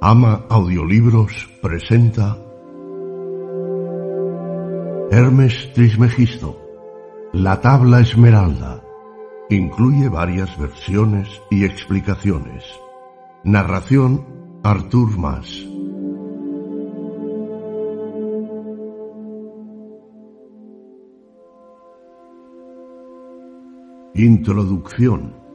Ama Audiolibros presenta Hermes Trismegisto, La Tabla Esmeralda. Incluye varias versiones y explicaciones. Narración Artur Mas. Introducción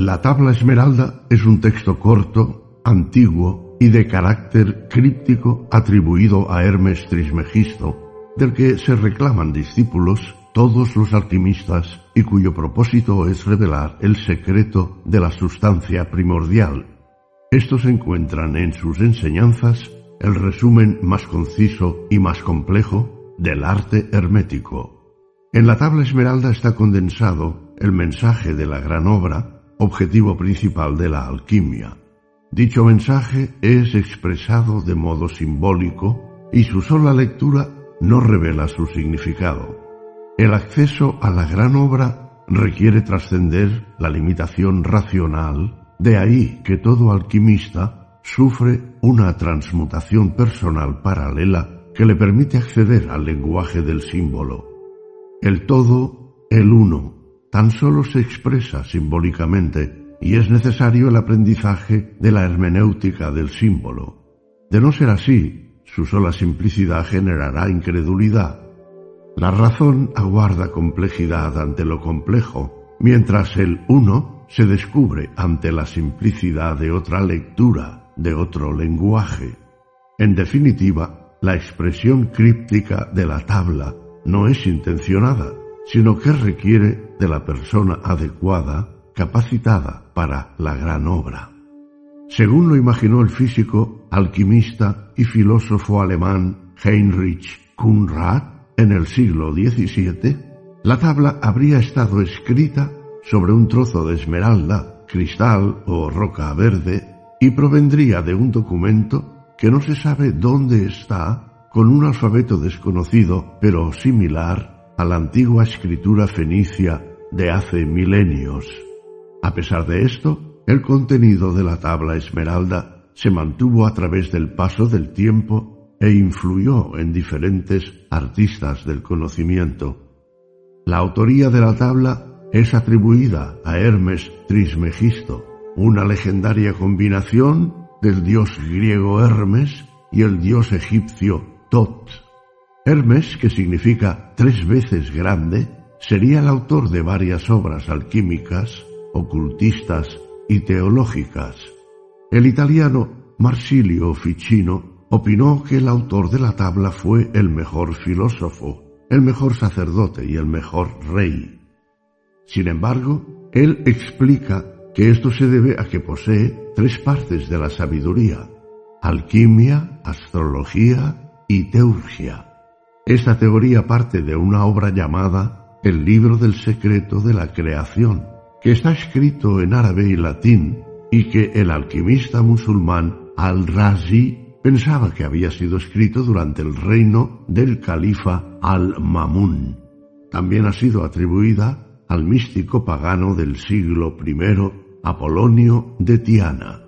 La tabla esmeralda es un texto corto, antiguo y de carácter críptico atribuido a Hermes Trismegisto, del que se reclaman discípulos todos los alquimistas y cuyo propósito es revelar el secreto de la sustancia primordial. Estos encuentran en sus enseñanzas el resumen más conciso y más complejo del arte hermético. En la tabla esmeralda está condensado el mensaje de la gran obra objetivo principal de la alquimia. Dicho mensaje es expresado de modo simbólico y su sola lectura no revela su significado. El acceso a la gran obra requiere trascender la limitación racional, de ahí que todo alquimista sufre una transmutación personal paralela que le permite acceder al lenguaje del símbolo. El todo, el uno, tan solo se expresa simbólicamente y es necesario el aprendizaje de la hermenéutica del símbolo. De no ser así, su sola simplicidad generará incredulidad. La razón aguarda complejidad ante lo complejo, mientras el uno se descubre ante la simplicidad de otra lectura, de otro lenguaje. En definitiva, la expresión críptica de la tabla no es intencionada, sino que requiere de la persona adecuada, capacitada para la gran obra. Según lo imaginó el físico, alquimista y filósofo alemán Heinrich Kunrad en el siglo XVII, la tabla habría estado escrita sobre un trozo de esmeralda, cristal o roca verde y provendría de un documento que no se sabe dónde está, con un alfabeto desconocido pero similar a la antigua escritura fenicia de hace milenios. A pesar de esto, el contenido de la tabla esmeralda se mantuvo a través del paso del tiempo e influyó en diferentes artistas del conocimiento. La autoría de la tabla es atribuida a Hermes Trismegisto, una legendaria combinación del dios griego Hermes y el dios egipcio Tot. Hermes, que significa tres veces grande, sería el autor de varias obras alquímicas, ocultistas y teológicas. El italiano Marsilio Ficino opinó que el autor de la tabla fue el mejor filósofo, el mejor sacerdote y el mejor rey. Sin embargo, él explica que esto se debe a que posee tres partes de la sabiduría, alquimia, astrología y teurgia. Esta teoría parte de una obra llamada El libro del secreto de la creación, que está escrito en árabe y latín y que el alquimista musulmán Al-Razi pensaba que había sido escrito durante el reino del califa Al-Mamun. También ha sido atribuida al místico pagano del siglo I, Apolonio de Tiana.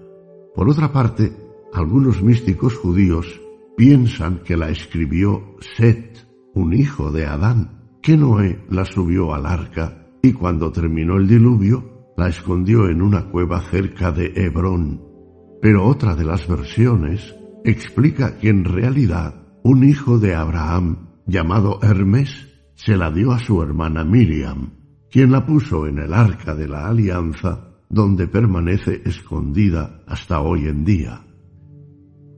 Por otra parte, algunos místicos judíos piensan que la escribió Set, un hijo de Adán, que Noé la subió al arca y cuando terminó el diluvio la escondió en una cueva cerca de Hebrón. Pero otra de las versiones explica que en realidad un hijo de Abraham llamado Hermes se la dio a su hermana Miriam, quien la puso en el arca de la alianza donde permanece escondida hasta hoy en día.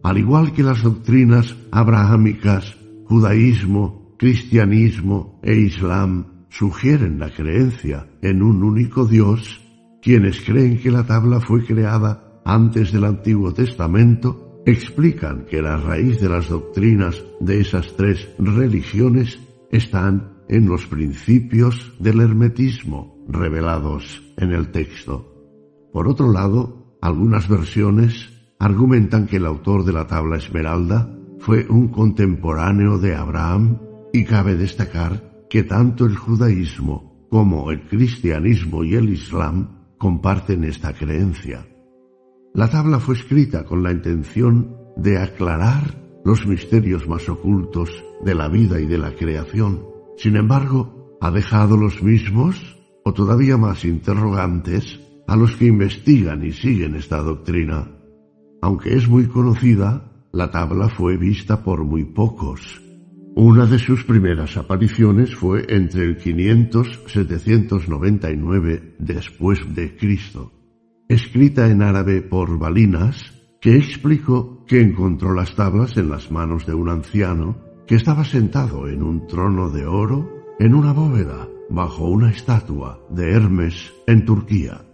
Al igual que las doctrinas abrahámicas, judaísmo, cristianismo e islam sugieren la creencia en un único Dios, quienes creen que la tabla fue creada antes del Antiguo Testamento explican que la raíz de las doctrinas de esas tres religiones están en los principios del hermetismo revelados en el texto. Por otro lado, algunas versiones argumentan que el autor de la tabla esmeralda fue un contemporáneo de Abraham y cabe destacar que tanto el judaísmo como el cristianismo y el islam comparten esta creencia. La tabla fue escrita con la intención de aclarar los misterios más ocultos de la vida y de la creación. Sin embargo, ha dejado los mismos, o todavía más interrogantes, a los que investigan y siguen esta doctrina. Aunque es muy conocida, la tabla fue vista por muy pocos. Una de sus primeras apariciones fue entre el 500-799 después de Cristo, escrita en árabe por Balinas, que explicó que encontró las tablas en las manos de un anciano que estaba sentado en un trono de oro en una bóveda bajo una estatua de Hermes en Turquía.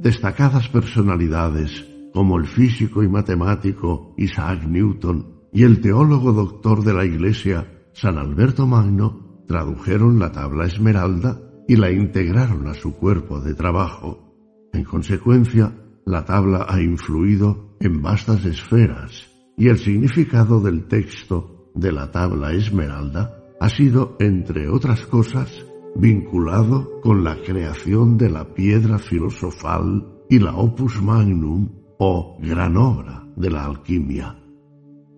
Destacadas personalidades como el físico y matemático Isaac Newton y el teólogo doctor de la Iglesia San Alberto Magno tradujeron la tabla esmeralda y la integraron a su cuerpo de trabajo. En consecuencia, la tabla ha influido en vastas esferas y el significado del texto de la tabla esmeralda ha sido, entre otras cosas, vinculado con la creación de la piedra filosofal y la opus magnum o gran obra de la alquimia.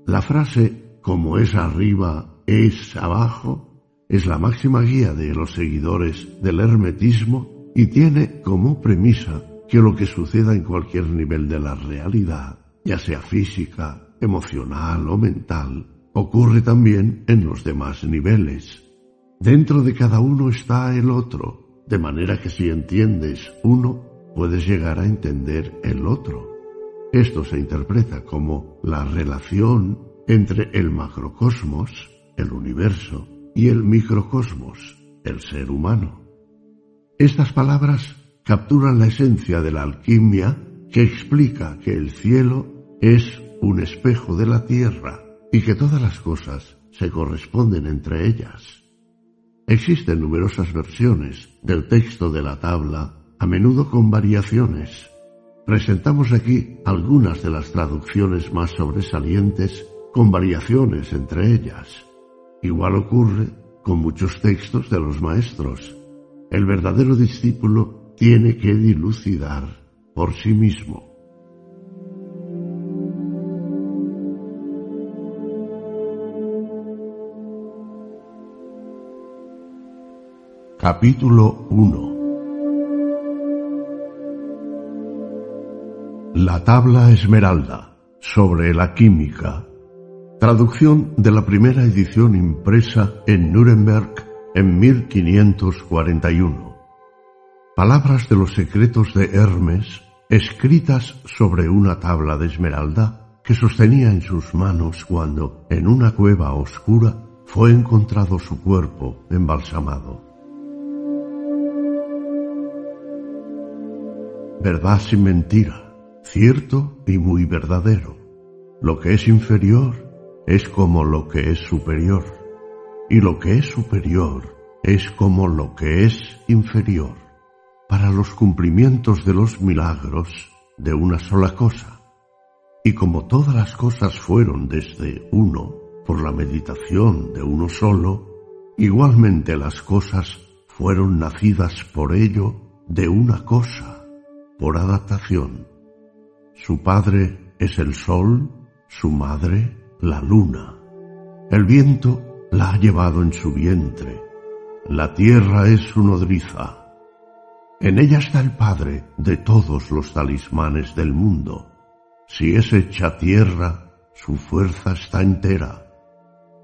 La frase como es arriba es abajo es la máxima guía de los seguidores del hermetismo y tiene como premisa que lo que suceda en cualquier nivel de la realidad, ya sea física, emocional o mental, ocurre también en los demás niveles. Dentro de cada uno está el otro, de manera que si entiendes uno, puedes llegar a entender el otro. Esto se interpreta como la relación entre el macrocosmos, el universo, y el microcosmos, el ser humano. Estas palabras capturan la esencia de la alquimia que explica que el cielo es un espejo de la tierra y que todas las cosas se corresponden entre ellas. Existen numerosas versiones del texto de la tabla, a menudo con variaciones. Presentamos aquí algunas de las traducciones más sobresalientes con variaciones entre ellas. Igual ocurre con muchos textos de los maestros. El verdadero discípulo tiene que dilucidar por sí mismo. Capítulo 1 La tabla esmeralda sobre la química. Traducción de la primera edición impresa en Nuremberg en 1541. Palabras de los secretos de Hermes escritas sobre una tabla de esmeralda que sostenía en sus manos cuando, en una cueva oscura, fue encontrado su cuerpo embalsamado. verdad sin mentira, cierto y muy verdadero. Lo que es inferior es como lo que es superior, y lo que es superior es como lo que es inferior, para los cumplimientos de los milagros de una sola cosa. Y como todas las cosas fueron desde uno, por la meditación de uno solo, igualmente las cosas fueron nacidas por ello de una cosa por adaptación. Su padre es el sol, su madre la luna. El viento la ha llevado en su vientre. La tierra es su nodriza. En ella está el padre de todos los talismanes del mundo. Si es hecha tierra, su fuerza está entera.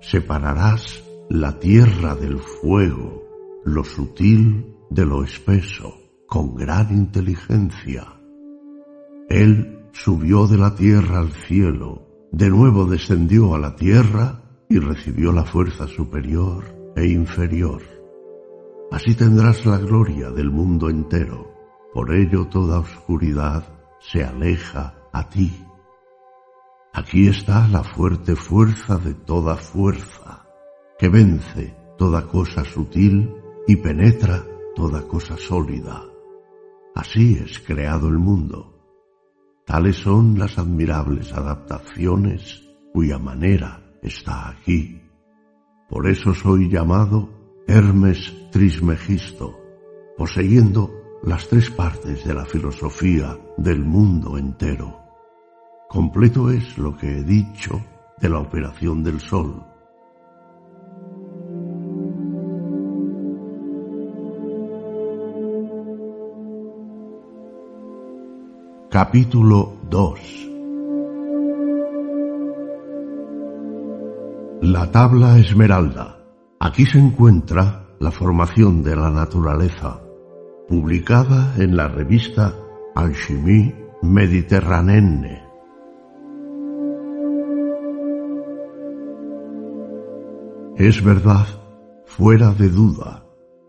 Separarás la tierra del fuego, lo sutil de lo espeso con gran inteligencia. Él subió de la tierra al cielo, de nuevo descendió a la tierra y recibió la fuerza superior e inferior. Así tendrás la gloria del mundo entero. Por ello toda oscuridad se aleja a ti. Aquí está la fuerte fuerza de toda fuerza, que vence toda cosa sutil y penetra toda cosa sólida. Así es creado el mundo. Tales son las admirables adaptaciones cuya manera está aquí. Por eso soy llamado Hermes Trismegisto, poseyendo las tres partes de la filosofía del mundo entero. Completo es lo que he dicho de la operación del Sol. Capítulo 2 La tabla esmeralda. Aquí se encuentra la formación de la naturaleza, publicada en la revista Alchimie Mediterraneenne. Es verdad, fuera de duda,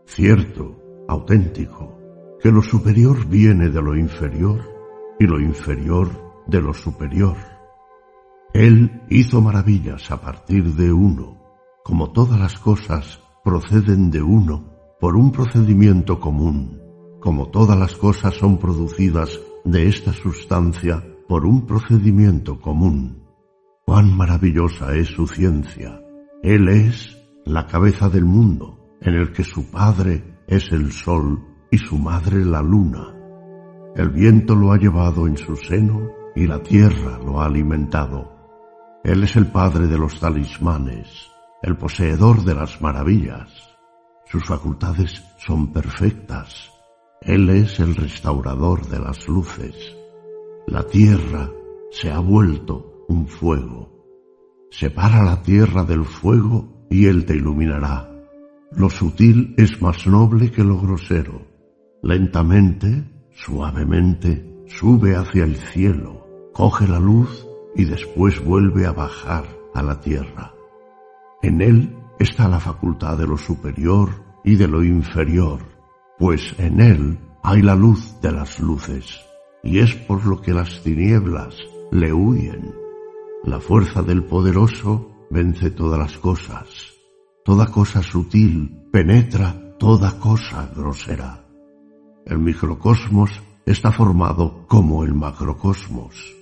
cierto, auténtico, que lo superior viene de lo inferior y lo inferior de lo superior. Él hizo maravillas a partir de uno, como todas las cosas proceden de uno por un procedimiento común, como todas las cosas son producidas de esta sustancia por un procedimiento común. Cuán maravillosa es su ciencia él es la cabeza del mundo, en el que su padre es el sol y su madre la luna. El viento lo ha llevado en su seno y la tierra lo ha alimentado. Él es el padre de los talismanes, el poseedor de las maravillas. Sus facultades son perfectas. Él es el restaurador de las luces. La tierra se ha vuelto un fuego. Separa la tierra del fuego y él te iluminará. Lo sutil es más noble que lo grosero. Lentamente, suavemente, sube hacia el cielo, coge la luz y después vuelve a bajar a la tierra. En él está la facultad de lo superior y de lo inferior, pues en él hay la luz de las luces, y es por lo que las tinieblas le huyen. La fuerza del poderoso vence todas las cosas. Toda cosa sutil penetra toda cosa grosera. El microcosmos está formado como el macrocosmos.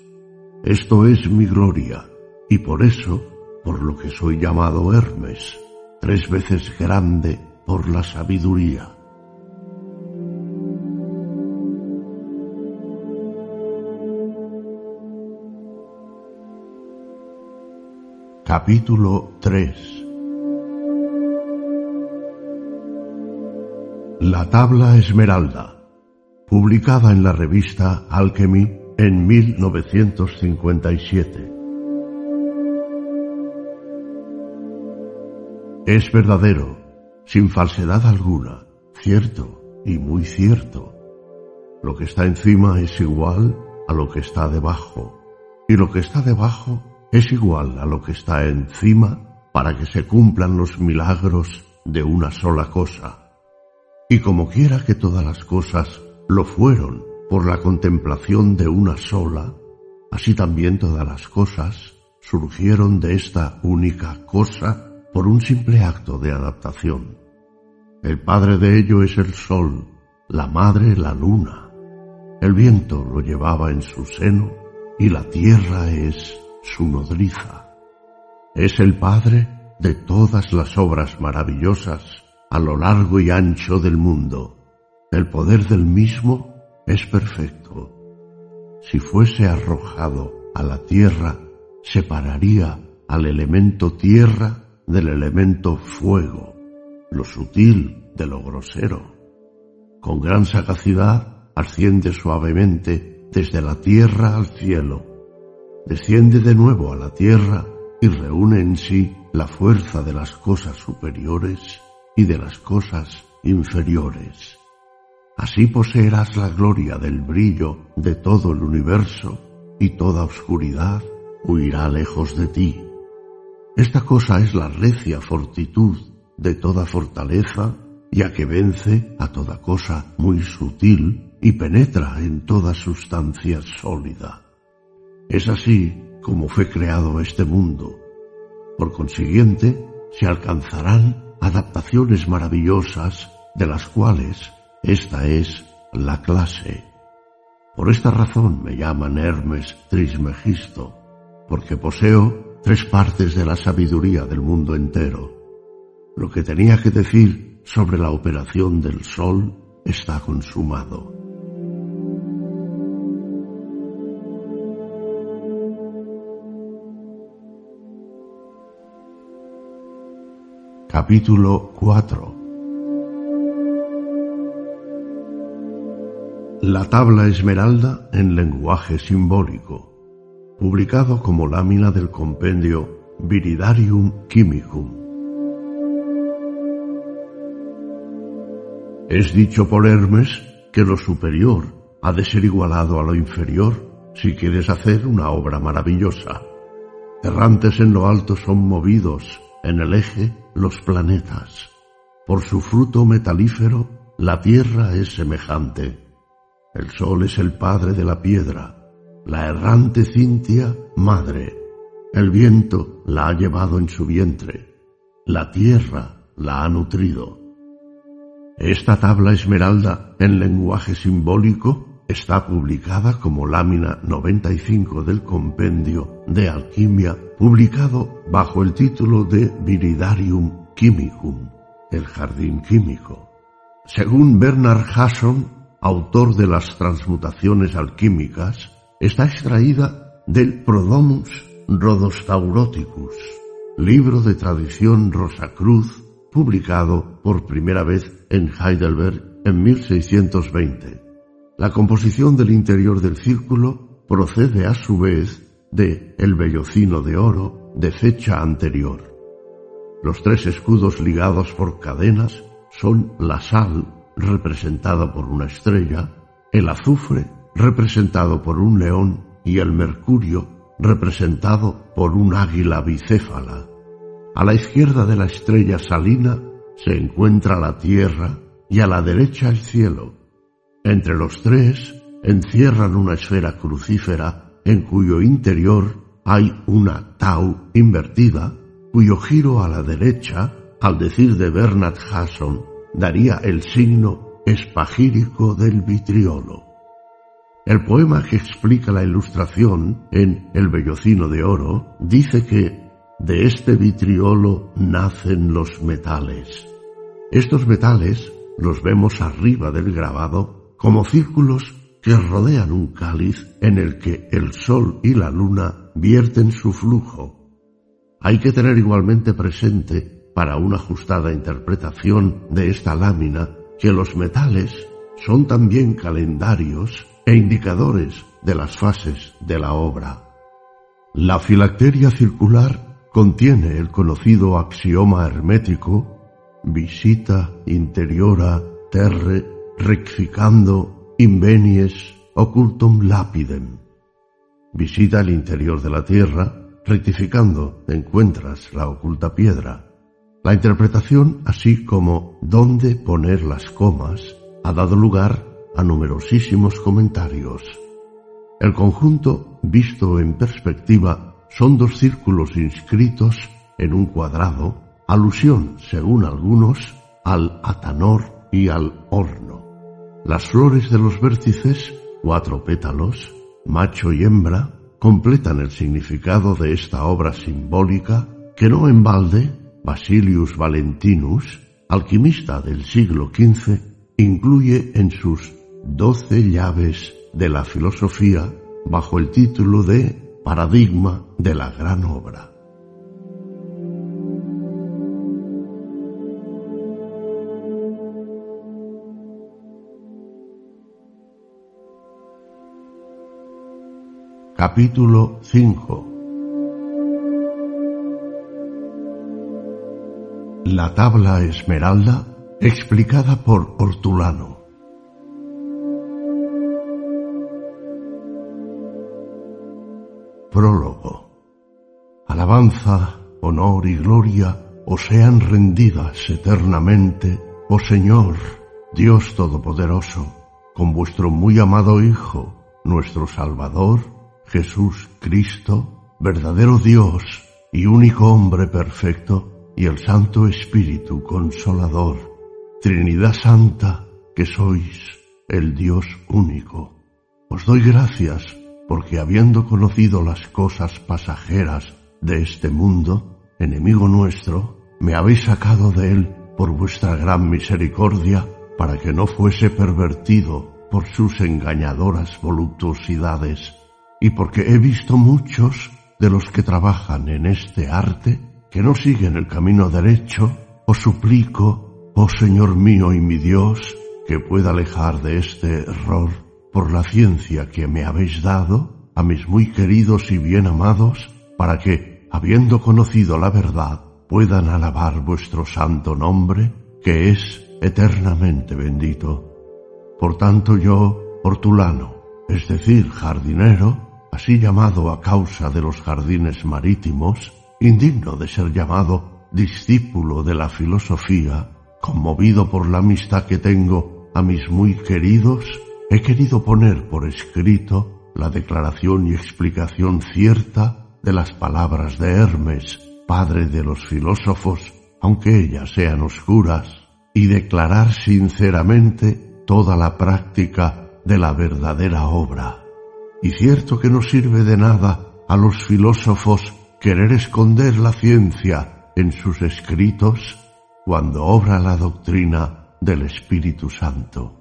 Esto es mi gloria, y por eso, por lo que soy llamado Hermes, tres veces grande por la sabiduría. Capítulo 3 La tabla esmeralda, publicada en la revista Alchemy en 1957. Es verdadero, sin falsedad alguna, cierto y muy cierto. Lo que está encima es igual a lo que está debajo, y lo que está debajo es igual a lo que está encima para que se cumplan los milagros de una sola cosa. Y como quiera que todas las cosas lo fueron por la contemplación de una sola, así también todas las cosas surgieron de esta única cosa por un simple acto de adaptación. El padre de ello es el sol, la madre la luna. El viento lo llevaba en su seno y la tierra es su nodriza. Es el Padre de todas las obras maravillosas a lo largo y ancho del mundo. El poder del mismo es perfecto. Si fuese arrojado a la tierra, separaría al elemento tierra del elemento fuego, lo sutil de lo grosero. Con gran sagacidad asciende suavemente desde la tierra al cielo desciende de nuevo a la tierra y reúne en sí la fuerza de las cosas superiores y de las cosas inferiores. Así poseerás la gloria del brillo de todo el universo y toda oscuridad huirá lejos de ti. Esta cosa es la recia fortitud de toda fortaleza, ya que vence a toda cosa muy sutil y penetra en toda sustancia sólida. Es así como fue creado este mundo. Por consiguiente, se alcanzarán adaptaciones maravillosas de las cuales esta es la clase. Por esta razón me llaman Hermes Trismegisto, porque poseo tres partes de la sabiduría del mundo entero. Lo que tenía que decir sobre la operación del Sol está consumado. Capítulo 4 La tabla esmeralda en lenguaje simbólico, publicado como lámina del compendio Viridarium Chemicum. Es dicho por Hermes que lo superior ha de ser igualado a lo inferior si quieres hacer una obra maravillosa. Errantes en lo alto son movidos en el eje los planetas. Por su fruto metalífero, la tierra es semejante el sol es el padre de la piedra, la errante Cintia, madre. El viento la ha llevado en su vientre, la tierra la ha nutrido. Esta tabla esmeralda en lenguaje simbólico está publicada como lámina 95 del compendio de alquimia, publicado bajo el título de Viridarium Chemicum, el jardín químico. Según Bernard Hasson, autor de las transmutaciones alquímicas, está extraída del Prodomus Rhodostauroticus, libro de tradición Rosacruz, publicado por primera vez en Heidelberg en 1620. La composición del interior del círculo procede a su vez de el vellocino de oro de fecha anterior. Los tres escudos ligados por cadenas son la sal, representada por una estrella, el azufre, representado por un león, y el mercurio, representado por un águila bicéfala. A la izquierda de la estrella salina se encuentra la tierra y a la derecha el cielo. Entre los tres encierran una esfera crucífera en cuyo interior hay una tau invertida, cuyo giro a la derecha, al decir de Bernard Hasson, daría el signo espagírico del vitriolo. El poema que explica la ilustración en El Bellocino de Oro dice que de este vitriolo nacen los metales. Estos metales los vemos arriba del grabado como círculos que rodean un cáliz en el que el sol y la luna vierten su flujo. Hay que tener igualmente presente para una ajustada interpretación de esta lámina que los metales son también calendarios e indicadores de las fases de la obra. La filacteria circular contiene el conocido axioma hermético visita interiora terre rectificando invenies occultum lapidem. Visita el interior de la tierra, rectificando encuentras la oculta piedra. La interpretación, así como dónde poner las comas, ha dado lugar a numerosísimos comentarios. El conjunto, visto en perspectiva, son dos círculos inscritos en un cuadrado, alusión, según algunos, al atanor y al horno. Las flores de los vértices, cuatro pétalos, macho y hembra, completan el significado de esta obra simbólica que no en balde Basilius Valentinus, alquimista del siglo XV, incluye en sus doce llaves de la filosofía bajo el título de Paradigma de la Gran Obra. Capítulo 5 La tabla esmeralda explicada por Hortulano. Prólogo. Alabanza, honor y gloria os sean rendidas eternamente, oh Señor, Dios Todopoderoso, con vuestro muy amado Hijo, nuestro Salvador, Jesús Cristo, verdadero Dios y único hombre perfecto, y el Santo Espíritu Consolador, Trinidad Santa, que sois el Dios único. Os doy gracias porque habiendo conocido las cosas pasajeras de este mundo, enemigo nuestro, me habéis sacado de él por vuestra gran misericordia para que no fuese pervertido por sus engañadoras voluptuosidades, y porque he visto muchos de los que trabajan en este arte que no siguen el camino derecho, os suplico, oh Señor mío y mi Dios, que pueda alejar de este error por la ciencia que me habéis dado a mis muy queridos y bien amados, para que, habiendo conocido la verdad, puedan alabar vuestro santo nombre, que es eternamente bendito. Por tanto yo, hortulano, es decir, jardinero, así llamado a causa de los jardines marítimos, indigno de ser llamado discípulo de la filosofía, conmovido por la amistad que tengo a mis muy queridos, he querido poner por escrito la declaración y explicación cierta de las palabras de Hermes, padre de los filósofos, aunque ellas sean oscuras, y declarar sinceramente toda la práctica de la verdadera obra. Y cierto que no sirve de nada a los filósofos querer esconder la ciencia en sus escritos cuando obra la doctrina del Espíritu Santo.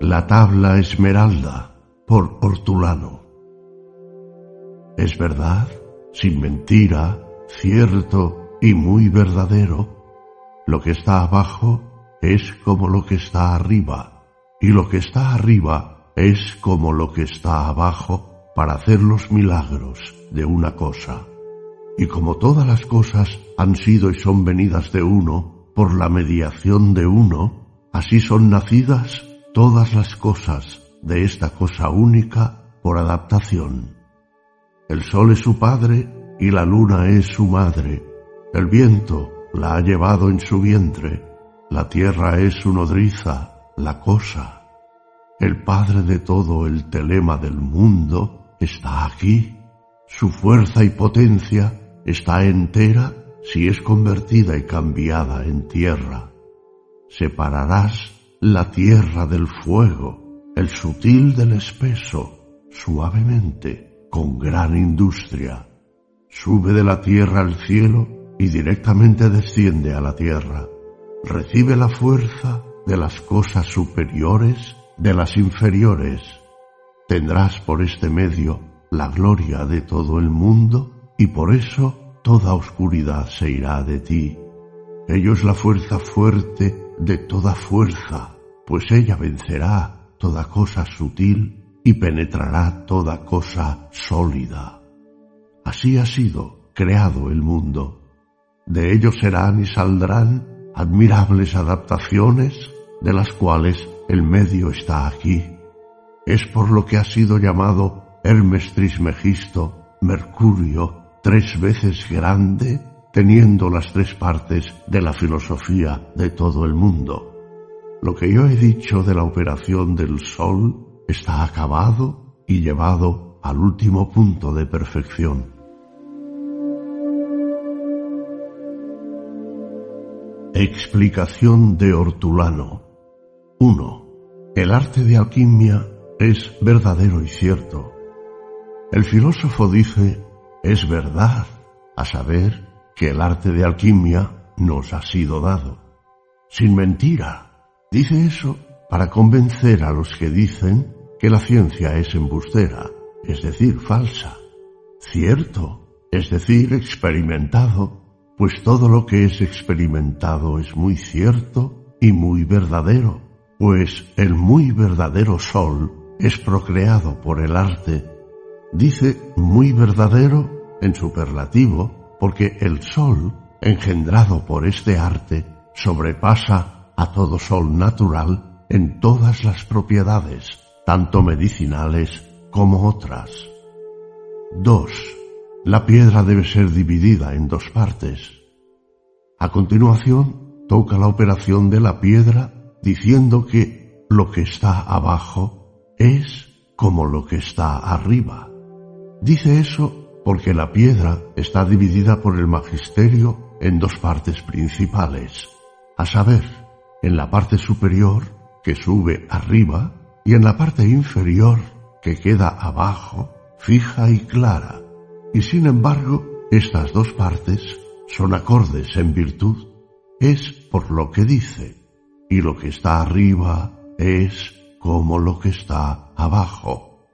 La tabla esmeralda por Hortulano. Es verdad, sin mentira, cierto y muy verdadero, lo que está abajo es como lo que está arriba, y lo que está arriba es como lo que está abajo para hacer los milagros de una cosa. Y como todas las cosas han sido y son venidas de uno, por la mediación de uno, así son nacidas todas las cosas de esta cosa única por adaptación. El sol es su padre y la luna es su madre. El viento la ha llevado en su vientre la tierra es su nodriza, la cosa. El padre de todo el telema del mundo está aquí. Su fuerza y potencia está entera si es convertida y cambiada en tierra. Separarás la tierra del fuego, el sutil del espeso, suavemente, con gran industria. Sube de la tierra al cielo y directamente desciende a la tierra recibe la fuerza de las cosas superiores de las inferiores. Tendrás por este medio la gloria de todo el mundo y por eso toda oscuridad se irá de ti. Ello es la fuerza fuerte de toda fuerza, pues ella vencerá toda cosa sutil y penetrará toda cosa sólida. Así ha sido creado el mundo. De ello serán y saldrán admirables adaptaciones de las cuales el medio está aquí. Es por lo que ha sido llamado Hermes Trismegisto, Mercurio, tres veces grande, teniendo las tres partes de la filosofía de todo el mundo. Lo que yo he dicho de la operación del Sol está acabado y llevado al último punto de perfección. Explicación de Hortulano 1. El arte de alquimia es verdadero y cierto. El filósofo dice, es verdad, a saber que el arte de alquimia nos ha sido dado. Sin mentira. Dice eso para convencer a los que dicen que la ciencia es embustera, es decir, falsa. Cierto, es decir, experimentado pues todo lo que es experimentado es muy cierto y muy verdadero, pues el muy verdadero sol es procreado por el arte. Dice muy verdadero en superlativo, porque el sol, engendrado por este arte, sobrepasa a todo sol natural en todas las propiedades, tanto medicinales como otras. 2 la piedra debe ser dividida en dos partes. A continuación, toca la operación de la piedra diciendo que lo que está abajo es como lo que está arriba. Dice eso porque la piedra está dividida por el magisterio en dos partes principales, a saber, en la parte superior que sube arriba y en la parte inferior que queda abajo, fija y clara y sin embargo, estas dos partes son acordes en virtud, es por lo que dice, y lo que está arriba es como lo que está abajo.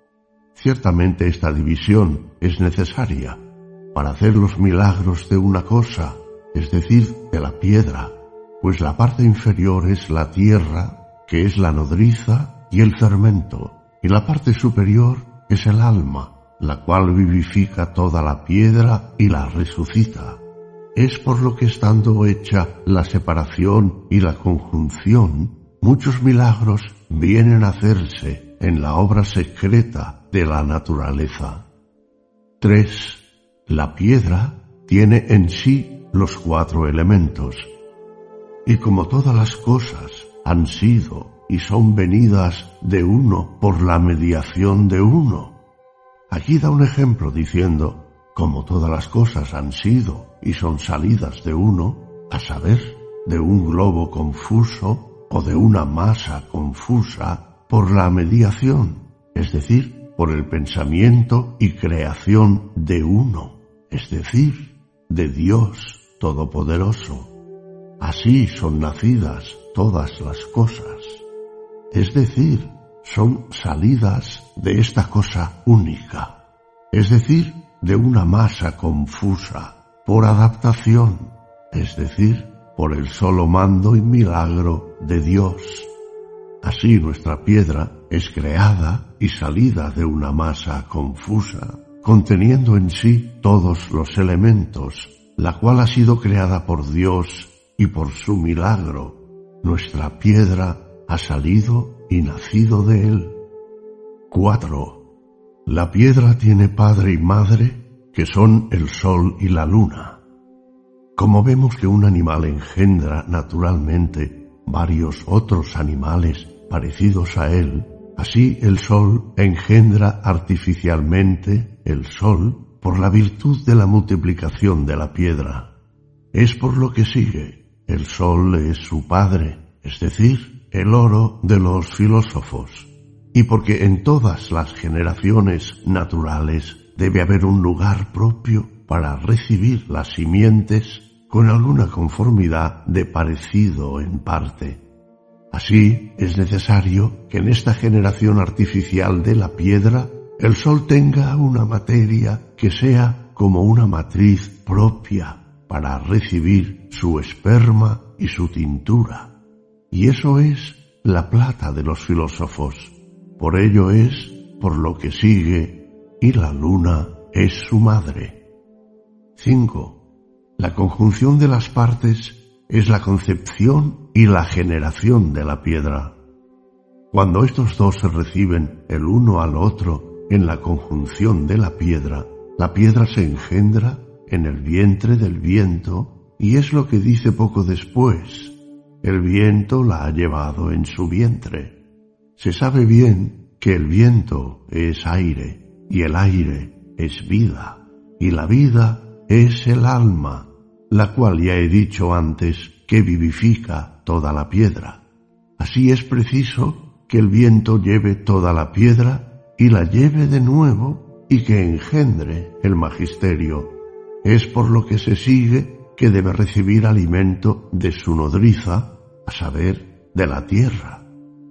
Ciertamente esta división es necesaria para hacer los milagros de una cosa, es decir, de la piedra, pues la parte inferior es la tierra, que es la nodriza y el fermento, y la parte superior es el alma, la cual vivifica toda la piedra y la resucita. Es por lo que estando hecha la separación y la conjunción, muchos milagros vienen a hacerse en la obra secreta de la naturaleza. 3. La piedra tiene en sí los cuatro elementos, y como todas las cosas han sido y son venidas de uno por la mediación de uno, aquí da un ejemplo diciendo, como todas las cosas han sido y son salidas de uno, a saber, de un globo confuso o de una masa confusa por la mediación, es decir, por el pensamiento y creación de uno, es decir, de Dios Todopoderoso. Así son nacidas todas las cosas, es decir, son salidas de esta cosa única, es decir, de una masa confusa, por adaptación, es decir, por el solo mando y milagro de Dios. Así nuestra piedra es creada y salida de una masa confusa, conteniendo en sí todos los elementos, la cual ha sido creada por Dios y por su milagro, nuestra piedra ha salido y nacido de él. 4. La piedra tiene padre y madre, que son el sol y la luna. Como vemos que un animal engendra naturalmente varios otros animales parecidos a él, así el sol engendra artificialmente el sol por la virtud de la multiplicación de la piedra. Es por lo que sigue el sol es su padre, es decir, el oro de los filósofos. Y porque en todas las generaciones naturales debe haber un lugar propio para recibir las simientes con alguna conformidad de parecido en parte. Así es necesario que en esta generación artificial de la piedra el sol tenga una materia que sea como una matriz propia para recibir su esperma y su tintura. Y eso es la plata de los filósofos. Por ello es por lo que sigue y la luna es su madre. 5. La conjunción de las partes es la concepción y la generación de la piedra. Cuando estos dos se reciben el uno al otro en la conjunción de la piedra, la piedra se engendra en el vientre del viento, y es lo que dice poco después. El viento la ha llevado en su vientre. Se sabe bien que el viento es aire, y el aire es vida, y la vida es el alma, la cual ya he dicho antes que vivifica toda la piedra. Así es preciso que el viento lleve toda la piedra y la lleve de nuevo y que engendre el magisterio es por lo que se sigue que debe recibir alimento de su nodriza, a saber, de la tierra.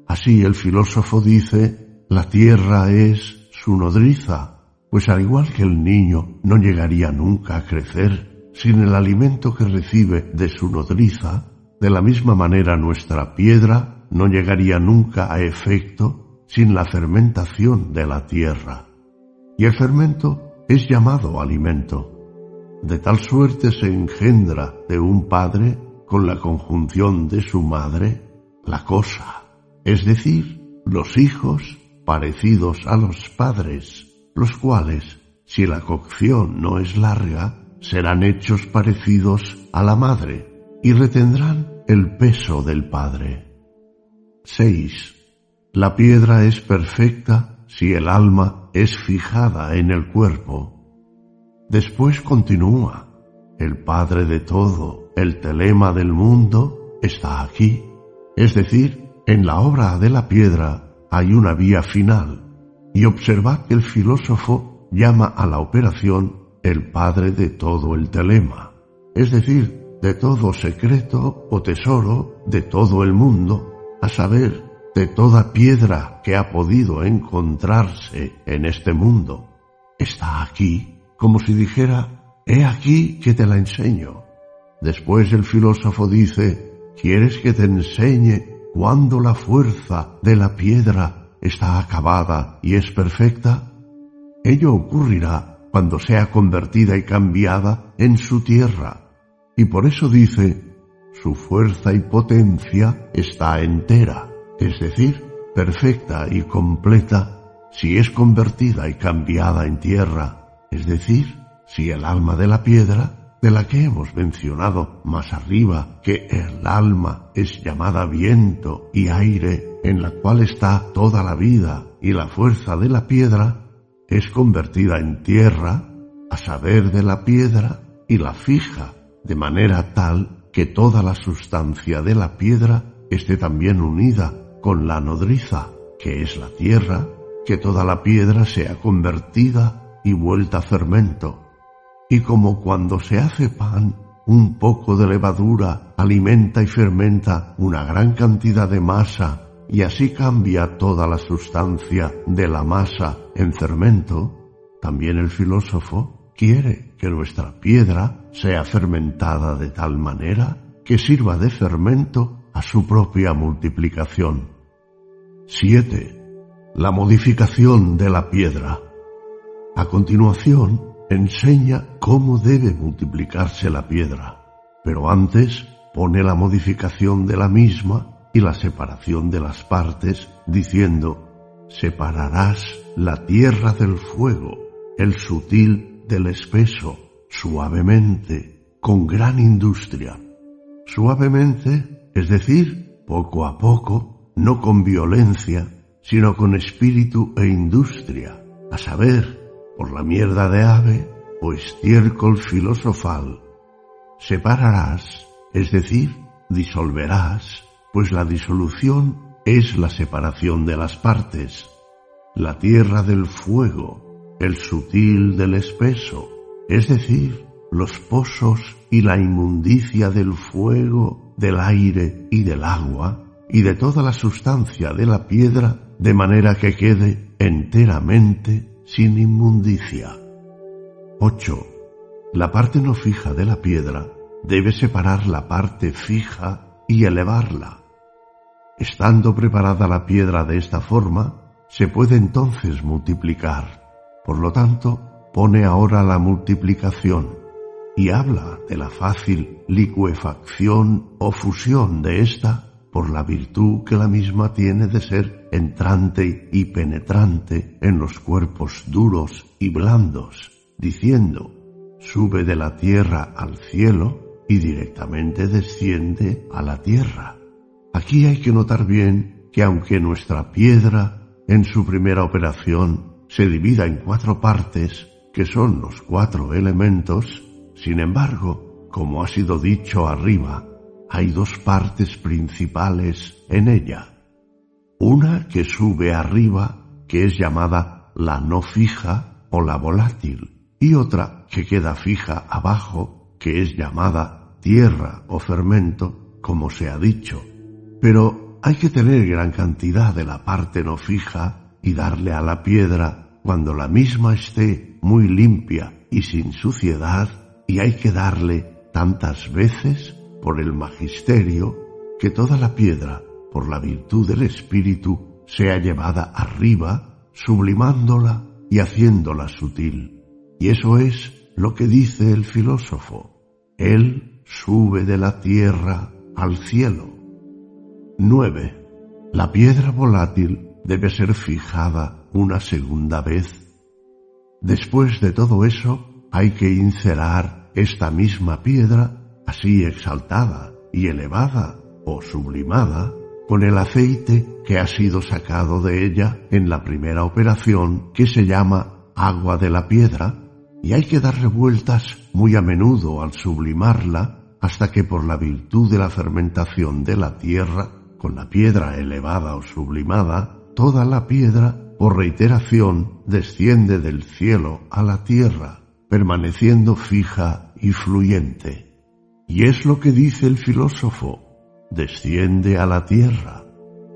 Así el filósofo dice, la tierra es su nodriza, pues al igual que el niño no llegaría nunca a crecer sin el alimento que recibe de su nodriza, de la misma manera nuestra piedra no llegaría nunca a efecto sin la fermentación de la tierra. Y el fermento es llamado alimento de tal suerte se engendra de un padre con la conjunción de su madre la cosa, es decir, los hijos parecidos a los padres, los cuales, si la cocción no es larga, serán hechos parecidos a la madre y retendrán el peso del padre. 6. La piedra es perfecta si el alma es fijada en el cuerpo Después continúa, el Padre de todo, el telema del mundo, está aquí. Es decir, en la obra de la piedra hay una vía final. Y observad que el filósofo llama a la operación el Padre de todo el telema. es decir, de todo secreto o tesoro de todo el mundo, a saber, de toda piedra que ha podido encontrarse en este mundo. Está aquí, como si dijera, he aquí que te la enseño. Después el filósofo dice, ¿quieres que te enseñe cuando la fuerza de la piedra está acabada y es perfecta? Ello ocurrirá cuando sea convertida y cambiada en su tierra. Y por eso dice, su fuerza y potencia está entera, es decir, perfecta y completa si es convertida y cambiada en tierra, es decir, si el alma de la piedra, de la que hemos mencionado más arriba, que el alma es llamada viento y aire, en la cual está toda la vida y la fuerza de la piedra, es convertida en tierra, a saber de la piedra, y la fija, de manera tal que toda la sustancia de la piedra esté también unida con la nodriza, que es la tierra, que toda la piedra sea convertida y vuelta a fermento. Y como cuando se hace pan, un poco de levadura alimenta y fermenta una gran cantidad de masa y así cambia toda la sustancia de la masa en fermento, también el filósofo quiere que nuestra piedra sea fermentada de tal manera que sirva de fermento a su propia multiplicación. 7. La modificación de la piedra. A continuación, enseña cómo debe multiplicarse la piedra, pero antes pone la modificación de la misma y la separación de las partes, diciendo, separarás la tierra del fuego, el sutil del espeso, suavemente, con gran industria. Suavemente, es decir, poco a poco, no con violencia, sino con espíritu e industria, a saber, por la mierda de ave o estiércol filosofal. Separarás, es decir, disolverás, pues la disolución es la separación de las partes, la tierra del fuego, el sutil del espeso, es decir, los pozos y la inmundicia del fuego, del aire y del agua, y de toda la sustancia de la piedra, de manera que quede enteramente sin inmundicia. 8. La parte no fija de la piedra debe separar la parte fija y elevarla. Estando preparada la piedra de esta forma, se puede entonces multiplicar. Por lo tanto, pone ahora la multiplicación y habla de la fácil licuefacción o fusión de ésta por la virtud que la misma tiene de ser entrante y penetrante en los cuerpos duros y blandos, diciendo, sube de la tierra al cielo y directamente desciende a la tierra. Aquí hay que notar bien que aunque nuestra piedra en su primera operación se divida en cuatro partes, que son los cuatro elementos, sin embargo, como ha sido dicho arriba, hay dos partes principales en ella. Una que sube arriba, que es llamada la no fija o la volátil, y otra que queda fija abajo, que es llamada tierra o fermento, como se ha dicho. Pero hay que tener gran cantidad de la parte no fija y darle a la piedra cuando la misma esté muy limpia y sin suciedad, y hay que darle tantas veces por el magisterio que toda la piedra, por la virtud del Espíritu, sea llevada arriba, sublimándola y haciéndola sutil. Y eso es lo que dice el filósofo. Él sube de la tierra al cielo. 9. La piedra volátil debe ser fijada una segunda vez. Después de todo eso, hay que incerar esta misma piedra así exaltada y elevada o sublimada con el aceite que ha sido sacado de ella en la primera operación que se llama agua de la piedra y hay que dar revueltas muy a menudo al sublimarla hasta que por la virtud de la fermentación de la tierra, con la piedra elevada o sublimada, toda la piedra, por reiteración, desciende del cielo a la tierra, permaneciendo fija y fluyente. Y es lo que dice el filósofo, desciende a la tierra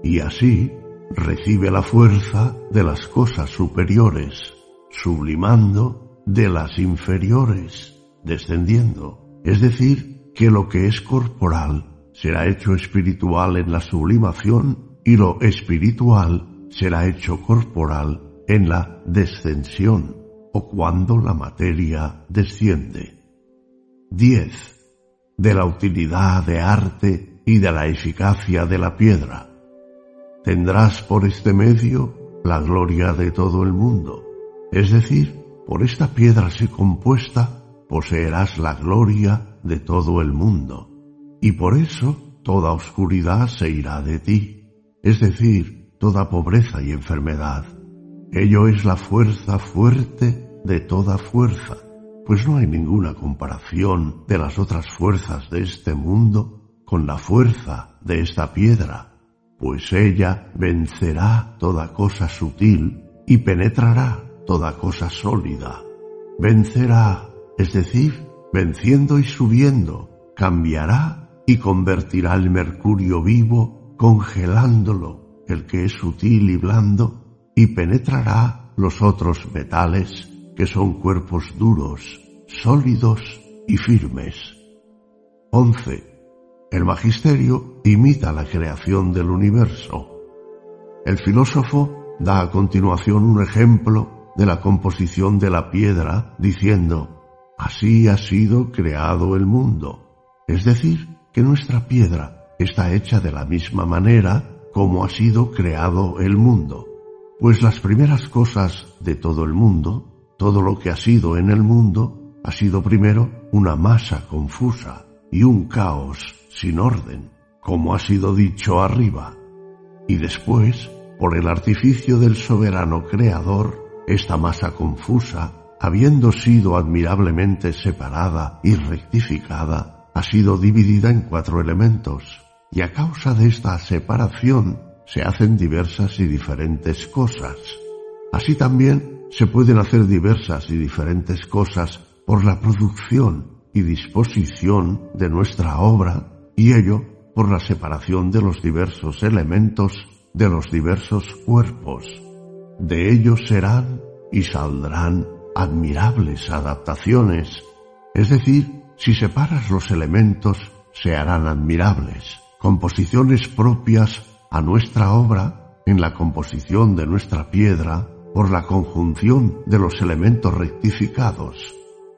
y así recibe la fuerza de las cosas superiores, sublimando de las inferiores, descendiendo. Es decir, que lo que es corporal será hecho espiritual en la sublimación y lo espiritual será hecho corporal en la descensión o cuando la materia desciende. 10. De la utilidad de arte y de la eficacia de la piedra. Tendrás por este medio la gloria de todo el mundo, es decir, por esta piedra así compuesta poseerás la gloria de todo el mundo, y por eso toda oscuridad se irá de ti, es decir, toda pobreza y enfermedad. Ello es la fuerza fuerte de toda fuerza, pues no hay ninguna comparación de las otras fuerzas de este mundo con la fuerza de esta piedra, pues ella vencerá toda cosa sutil y penetrará toda cosa sólida. Vencerá, es decir, venciendo y subiendo, cambiará y convertirá el mercurio vivo, congelándolo, el que es sutil y blando, y penetrará los otros metales que son cuerpos duros, sólidos y firmes. 11. El magisterio imita la creación del universo. El filósofo da a continuación un ejemplo de la composición de la piedra diciendo, así ha sido creado el mundo. Es decir, que nuestra piedra está hecha de la misma manera como ha sido creado el mundo, pues las primeras cosas de todo el mundo todo lo que ha sido en el mundo ha sido primero una masa confusa y un caos sin orden, como ha sido dicho arriba, y después, por el artificio del soberano creador, esta masa confusa, habiendo sido admirablemente separada y rectificada, ha sido dividida en cuatro elementos, y a causa de esta separación se hacen diversas y diferentes cosas. Así también se pueden hacer diversas y diferentes cosas por la producción y disposición de nuestra obra y ello por la separación de los diversos elementos de los diversos cuerpos. De ellos serán y saldrán admirables adaptaciones, es decir, si separas los elementos se harán admirables, composiciones propias a nuestra obra en la composición de nuestra piedra por la conjunción de los elementos rectificados,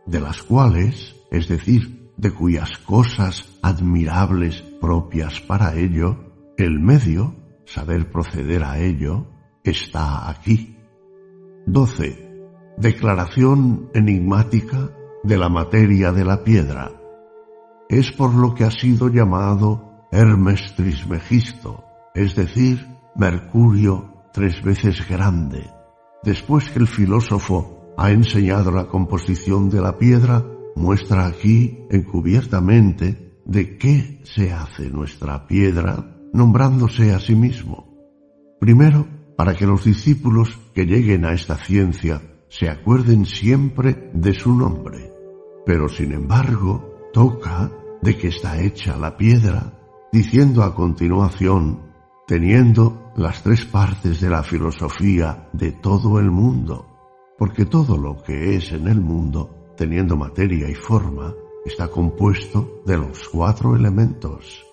de las cuales, es decir, de cuyas cosas admirables propias para ello, el medio, saber proceder a ello, está aquí. 12. Declaración enigmática de la materia de la piedra. Es por lo que ha sido llamado Hermes Trismegisto, es decir, Mercurio tres veces grande, Después que el filósofo ha enseñado la composición de la piedra, muestra aquí encubiertamente de qué se hace nuestra piedra, nombrándose a sí mismo. Primero, para que los discípulos que lleguen a esta ciencia se acuerden siempre de su nombre. Pero sin embargo, toca de que está hecha la piedra, diciendo a continuación teniendo las tres partes de la filosofía de todo el mundo, porque todo lo que es en el mundo, teniendo materia y forma, está compuesto de los cuatro elementos.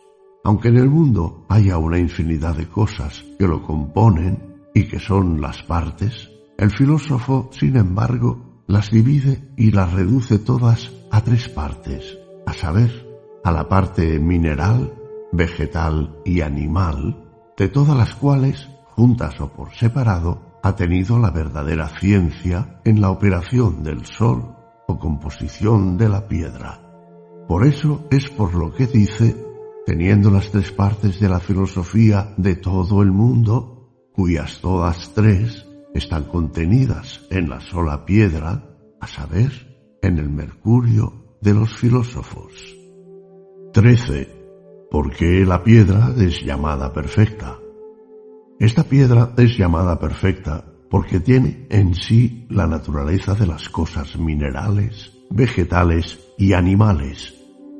Aunque en el mundo haya una infinidad de cosas que lo componen y que son las partes, el filósofo, sin embargo, las divide y las reduce todas a tres partes, a saber, a la parte mineral, vegetal y animal, de todas las cuales, juntas o por separado, ha tenido la verdadera ciencia en la operación del sol o composición de la piedra. Por eso es por lo que dice, teniendo las tres partes de la filosofía de todo el mundo, cuyas todas tres están contenidas en la sola piedra, a saber, en el mercurio de los filósofos. 13 porque la piedra es llamada perfecta. Esta piedra es llamada perfecta porque tiene en sí la naturaleza de las cosas minerales, vegetales y animales,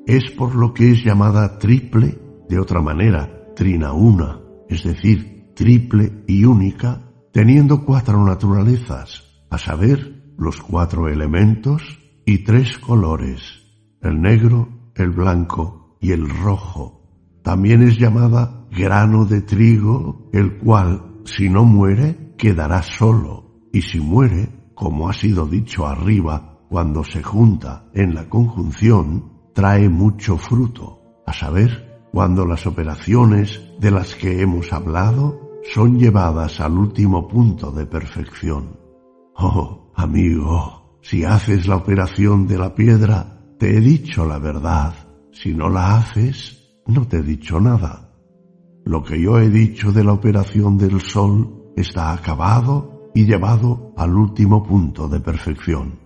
es por lo que es llamada triple, de otra manera, trina una, es decir, triple y única, teniendo cuatro naturalezas, a saber, los cuatro elementos y tres colores, el negro, el blanco y el rojo. También es llamada grano de trigo, el cual, si no muere, quedará solo, y si muere, como ha sido dicho arriba, cuando se junta en la conjunción, trae mucho fruto, a saber, cuando las operaciones de las que hemos hablado son llevadas al último punto de perfección. Oh, amigo, si haces la operación de la piedra, te he dicho la verdad. Si no la haces, no te he dicho nada. Lo que yo he dicho de la operación del sol está acabado y llevado al último punto de perfección.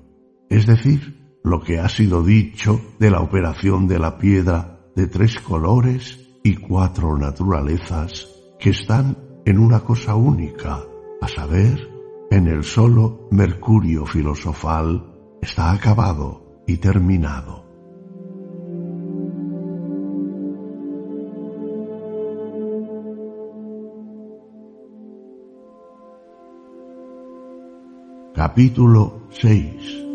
Es decir, lo que ha sido dicho de la operación de la piedra de tres colores y cuatro naturalezas que están en una cosa única, a saber, en el solo mercurio filosofal, está acabado y terminado. Capítulo 6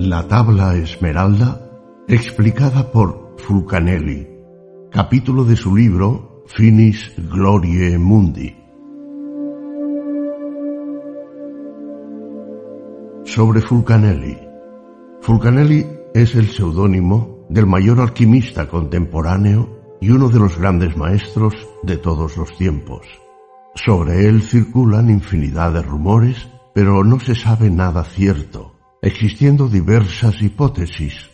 La tabla esmeralda explicada por Fulcanelli, capítulo de su libro Finis Gloriae Mundi. Sobre Fulcanelli. Fulcanelli es el seudónimo del mayor alquimista contemporáneo y uno de los grandes maestros de todos los tiempos. Sobre él circulan infinidad de rumores, pero no se sabe nada cierto, existiendo diversas hipótesis.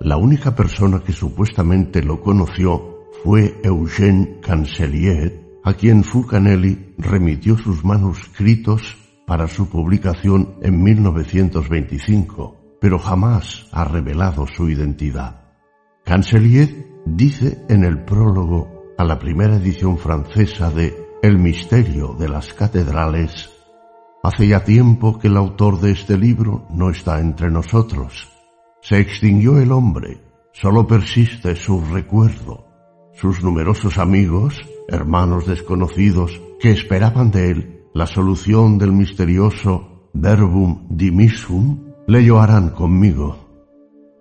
La única persona que supuestamente lo conoció fue Eugène Cancelier, a quien Fulcanelli remitió sus manuscritos para su publicación en 1925, pero jamás ha revelado su identidad. Cancelier dice en el prólogo a la primera edición francesa de el misterio de las catedrales. Hace ya tiempo que el autor de este libro no está entre nosotros. Se extinguió el hombre, solo persiste su recuerdo. Sus numerosos amigos, hermanos desconocidos, que esperaban de él la solución del misterioso verbum dimissum, le llorarán conmigo.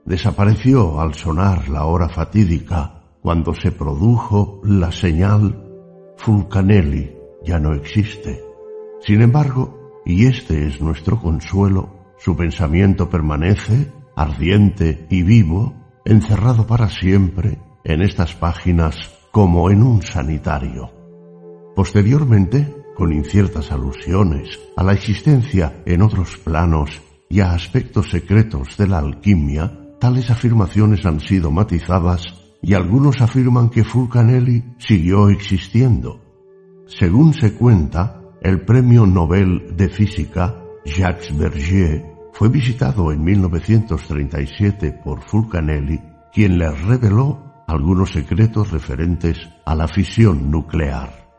Desapareció al sonar la hora fatídica, cuando se produjo la señal Fulcanelli ya no existe. Sin embargo, y este es nuestro consuelo, su pensamiento permanece, ardiente y vivo, encerrado para siempre en estas páginas como en un sanitario. Posteriormente, con inciertas alusiones a la existencia en otros planos y a aspectos secretos de la alquimia, tales afirmaciones han sido matizadas y algunos afirman que Fulcanelli siguió existiendo. Según se cuenta, el premio Nobel de Física Jacques Bergier fue visitado en 1937 por Fulcanelli, quien le reveló algunos secretos referentes a la fisión nuclear.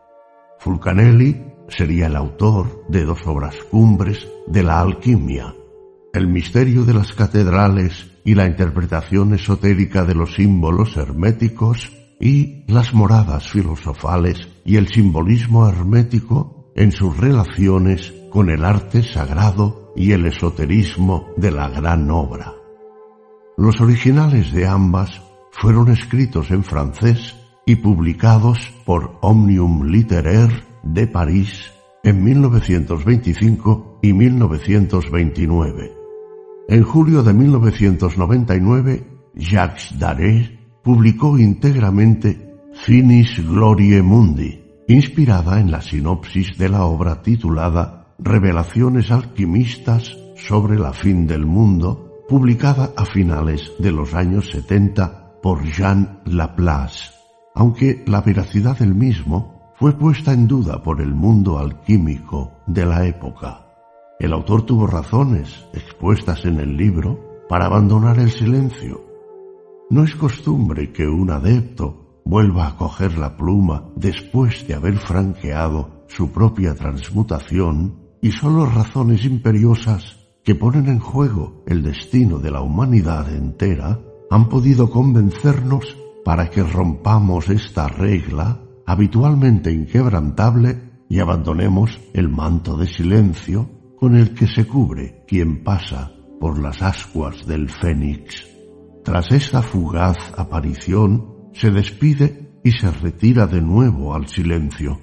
Fulcanelli sería el autor de dos obras cumbres de la alquimia, El misterio de las catedrales y la interpretación esotérica de los símbolos herméticos y las moradas filosofales y el simbolismo hermético en sus relaciones con el arte sagrado y el esoterismo de la gran obra. Los originales de ambas fueron escritos en francés y publicados por Omnium Literaire de París en 1925 y 1929. En julio de 1999, Jacques Daré publicó íntegramente Finis Gloriae Mundi, inspirada en la sinopsis de la obra titulada Revelaciones alquimistas sobre la fin del mundo, publicada a finales de los años 70 por Jean Laplace, aunque la veracidad del mismo fue puesta en duda por el mundo alquímico de la época. El autor tuvo razones expuestas en el libro para abandonar el silencio. No es costumbre que un adepto vuelva a coger la pluma después de haber franqueado su propia transmutación y solo razones imperiosas que ponen en juego el destino de la humanidad entera han podido convencernos para que rompamos esta regla habitualmente inquebrantable y abandonemos el manto de silencio con el que se cubre quien pasa por las ascuas del fénix. Tras esta fugaz aparición, se despide y se retira de nuevo al silencio.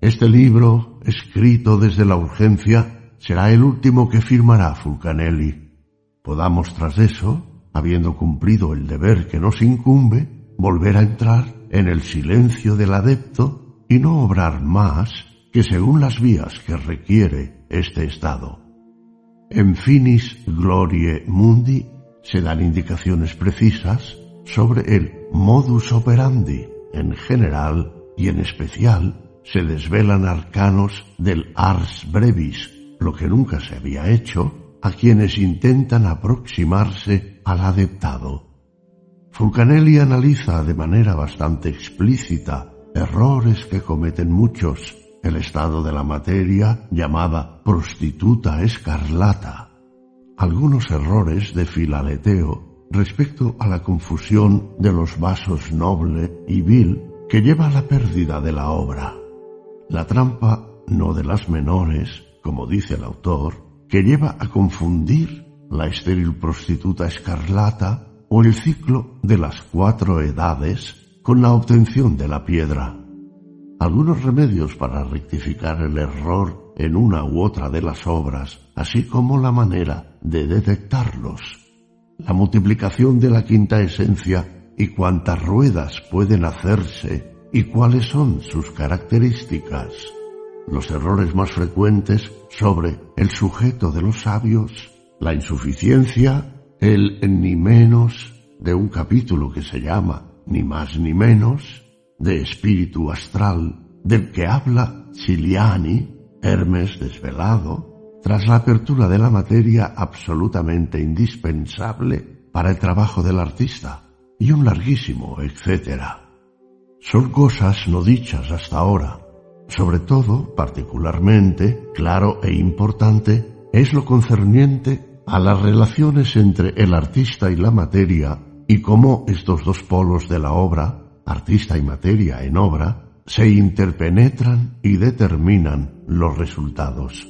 Este libro, escrito desde la urgencia, será el último que firmará Fulcanelli. Podamos tras eso, habiendo cumplido el deber que nos incumbe, volver a entrar en el silencio del adepto y no obrar más que según las vías que requiere este estado. En finis glorie mundi se dan indicaciones precisas sobre el modus operandi en general y en especial se desvelan arcanos del ars brevis, lo que nunca se había hecho, a quienes intentan aproximarse al adeptado. Fulcanelli analiza de manera bastante explícita errores que cometen muchos el estado de la materia llamada prostituta escarlata, algunos errores de filaleteo respecto a la confusión de los vasos noble y vil que lleva a la pérdida de la obra, la trampa no de las menores, como dice el autor, que lleva a confundir la estéril prostituta escarlata o el ciclo de las cuatro edades con la obtención de la piedra algunos remedios para rectificar el error en una u otra de las obras, así como la manera de detectarlos, la multiplicación de la quinta esencia y cuántas ruedas pueden hacerse y cuáles son sus características, los errores más frecuentes sobre el sujeto de los sabios, la insuficiencia, el ni menos de un capítulo que se llama ni más ni menos, de espíritu astral del que habla Ciliani, Hermes desvelado, tras la apertura de la materia absolutamente indispensable para el trabajo del artista, y un larguísimo etcétera. Son cosas no dichas hasta ahora. Sobre todo, particularmente, claro e importante, es lo concerniente a las relaciones entre el artista y la materia y cómo estos dos polos de la obra artista y materia en obra, se interpenetran y determinan los resultados.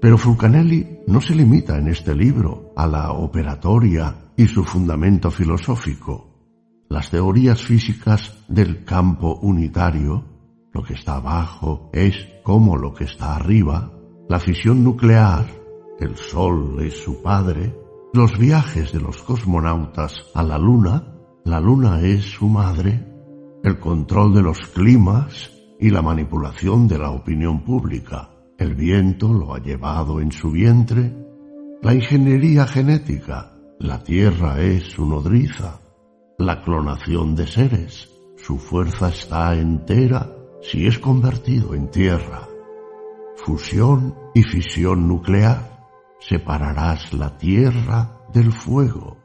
Pero Fulcanelli no se limita en este libro a la operatoria y su fundamento filosófico. Las teorías físicas del campo unitario, lo que está abajo es como lo que está arriba, la fisión nuclear, el Sol es su padre, los viajes de los cosmonautas a la Luna, la Luna es su madre, el control de los climas y la manipulación de la opinión pública. El viento lo ha llevado en su vientre. La ingeniería genética. La tierra es su nodriza. La clonación de seres. Su fuerza está entera si es convertido en tierra. Fusión y fisión nuclear. Separarás la tierra del fuego.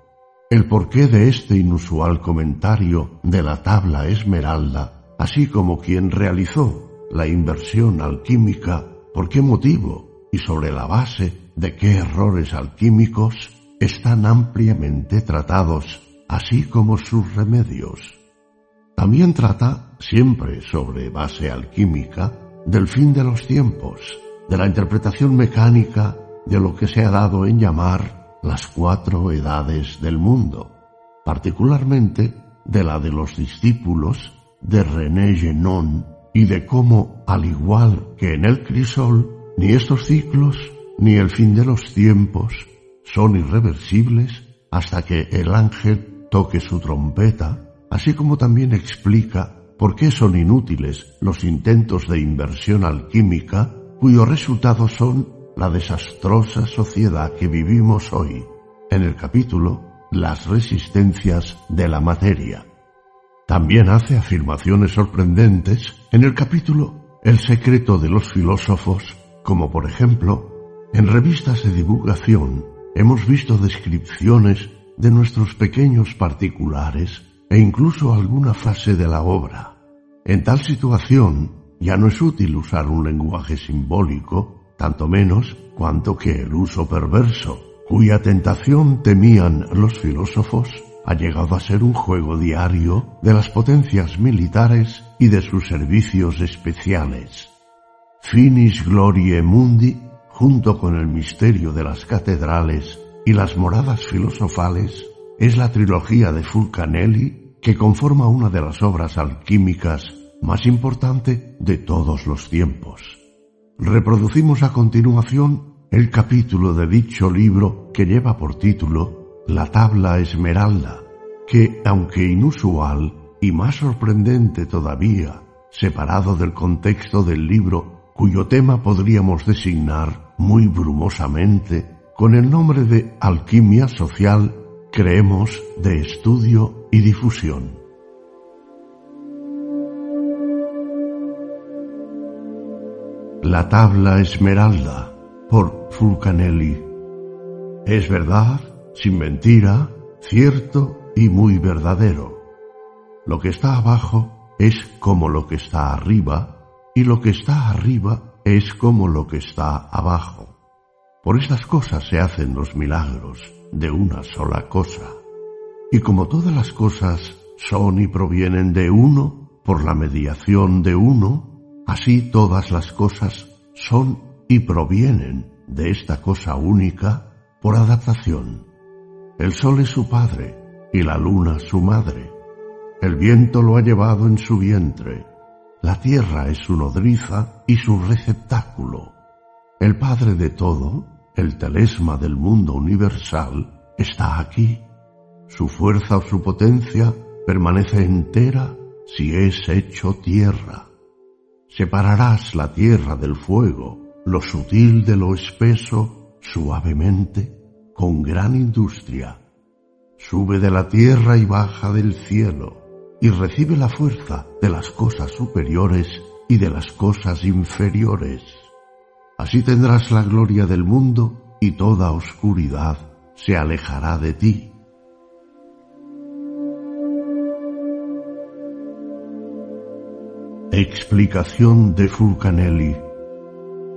El porqué de este inusual comentario de la tabla esmeralda, así como quien realizó la inversión alquímica, por qué motivo y sobre la base de qué errores alquímicos están ampliamente tratados, así como sus remedios. También trata, siempre sobre base alquímica, del fin de los tiempos, de la interpretación mecánica de lo que se ha dado en llamar las cuatro edades del mundo, particularmente de la de los discípulos de René Genon y de cómo, al igual que en el crisol, ni estos ciclos ni el fin de los tiempos son irreversibles hasta que el ángel toque su trompeta, así como también explica por qué son inútiles los intentos de inversión alquímica cuyos resultados son la desastrosa sociedad que vivimos hoy en el capítulo Las resistencias de la materia. También hace afirmaciones sorprendentes en el capítulo El secreto de los filósofos, como por ejemplo, en revistas de divulgación hemos visto descripciones de nuestros pequeños particulares e incluso alguna fase de la obra. En tal situación ya no es útil usar un lenguaje simbólico tanto menos cuanto que el uso perverso, cuya tentación temían los filósofos, ha llegado a ser un juego diario de las potencias militares y de sus servicios especiales. Finis Gloriae Mundi, junto con el misterio de las catedrales y las moradas filosofales, es la trilogía de Fulcanelli que conforma una de las obras alquímicas más importante de todos los tiempos. Reproducimos a continuación el capítulo de dicho libro que lleva por título La tabla esmeralda, que, aunque inusual y más sorprendente todavía, separado del contexto del libro cuyo tema podríamos designar muy brumosamente con el nombre de Alquimia Social, creemos de estudio y difusión. La tabla esmeralda por Fulcanelli. Es verdad, sin mentira, cierto y muy verdadero. Lo que está abajo es como lo que está arriba y lo que está arriba es como lo que está abajo. Por estas cosas se hacen los milagros de una sola cosa. Y como todas las cosas son y provienen de uno por la mediación de uno, Así todas las cosas son y provienen de esta cosa única por adaptación. El sol es su padre y la luna su madre. El viento lo ha llevado en su vientre. La tierra es su nodriza y su receptáculo. El padre de todo, el telesma del mundo universal, está aquí. Su fuerza o su potencia permanece entera si es hecho tierra. Separarás la tierra del fuego, lo sutil de lo espeso, suavemente, con gran industria. Sube de la tierra y baja del cielo, y recibe la fuerza de las cosas superiores y de las cosas inferiores. Así tendrás la gloria del mundo y toda oscuridad se alejará de ti. Explicación de Fulcanelli.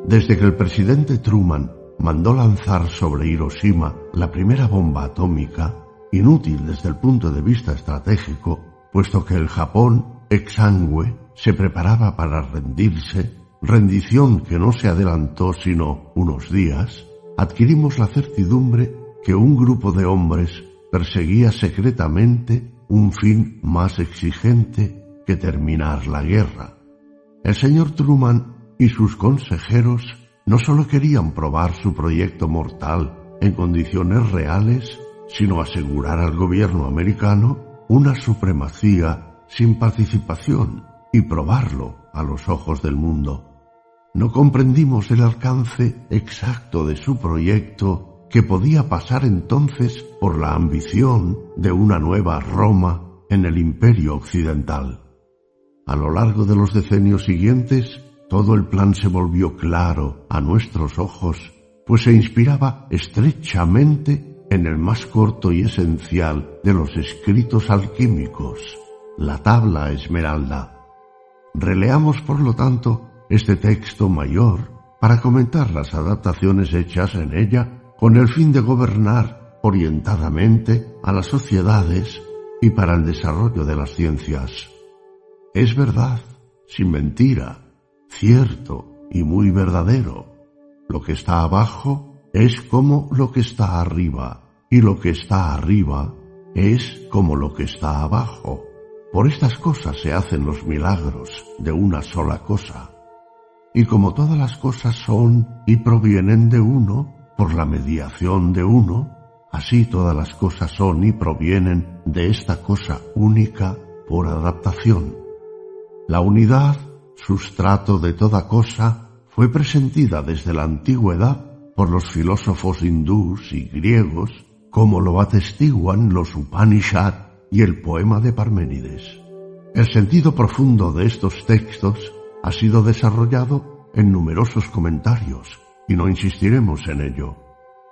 Desde que el presidente Truman mandó lanzar sobre Hiroshima la primera bomba atómica, inútil desde el punto de vista estratégico, puesto que el Japón, exangüe, se preparaba para rendirse, rendición que no se adelantó sino unos días, adquirimos la certidumbre que un grupo de hombres perseguía secretamente un fin más exigente que terminar la guerra. El señor Truman y sus consejeros no solo querían probar su proyecto mortal en condiciones reales, sino asegurar al gobierno americano una supremacía sin participación y probarlo a los ojos del mundo. No comprendimos el alcance exacto de su proyecto que podía pasar entonces por la ambición de una nueva Roma en el imperio occidental. A lo largo de los decenios siguientes, todo el plan se volvió claro a nuestros ojos, pues se inspiraba estrechamente en el más corto y esencial de los escritos alquímicos, la tabla esmeralda. Releamos, por lo tanto, este texto mayor para comentar las adaptaciones hechas en ella con el fin de gobernar orientadamente a las sociedades y para el desarrollo de las ciencias. Es verdad, sin mentira, cierto y muy verdadero. Lo que está abajo es como lo que está arriba, y lo que está arriba es como lo que está abajo. Por estas cosas se hacen los milagros de una sola cosa. Y como todas las cosas son y provienen de uno, por la mediación de uno, así todas las cosas son y provienen de esta cosa única por adaptación. La unidad, sustrato de toda cosa, fue presentida desde la antigüedad por los filósofos hindús y griegos, como lo atestiguan los Upanishad y el poema de Parménides. El sentido profundo de estos textos ha sido desarrollado en numerosos comentarios, y no insistiremos en ello.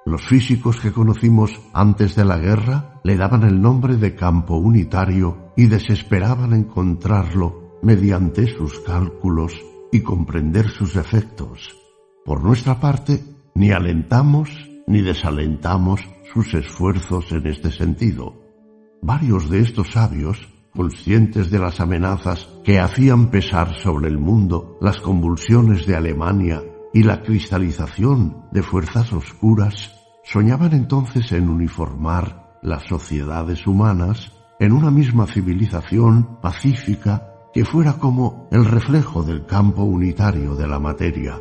Los físicos que conocimos antes de la guerra le daban el nombre de campo unitario y desesperaban encontrarlo mediante sus cálculos y comprender sus efectos. Por nuestra parte, ni alentamos ni desalentamos sus esfuerzos en este sentido. Varios de estos sabios, conscientes de las amenazas que hacían pesar sobre el mundo las convulsiones de Alemania y la cristalización de fuerzas oscuras, soñaban entonces en uniformar las sociedades humanas en una misma civilización pacífica que fuera como el reflejo del campo unitario de la materia.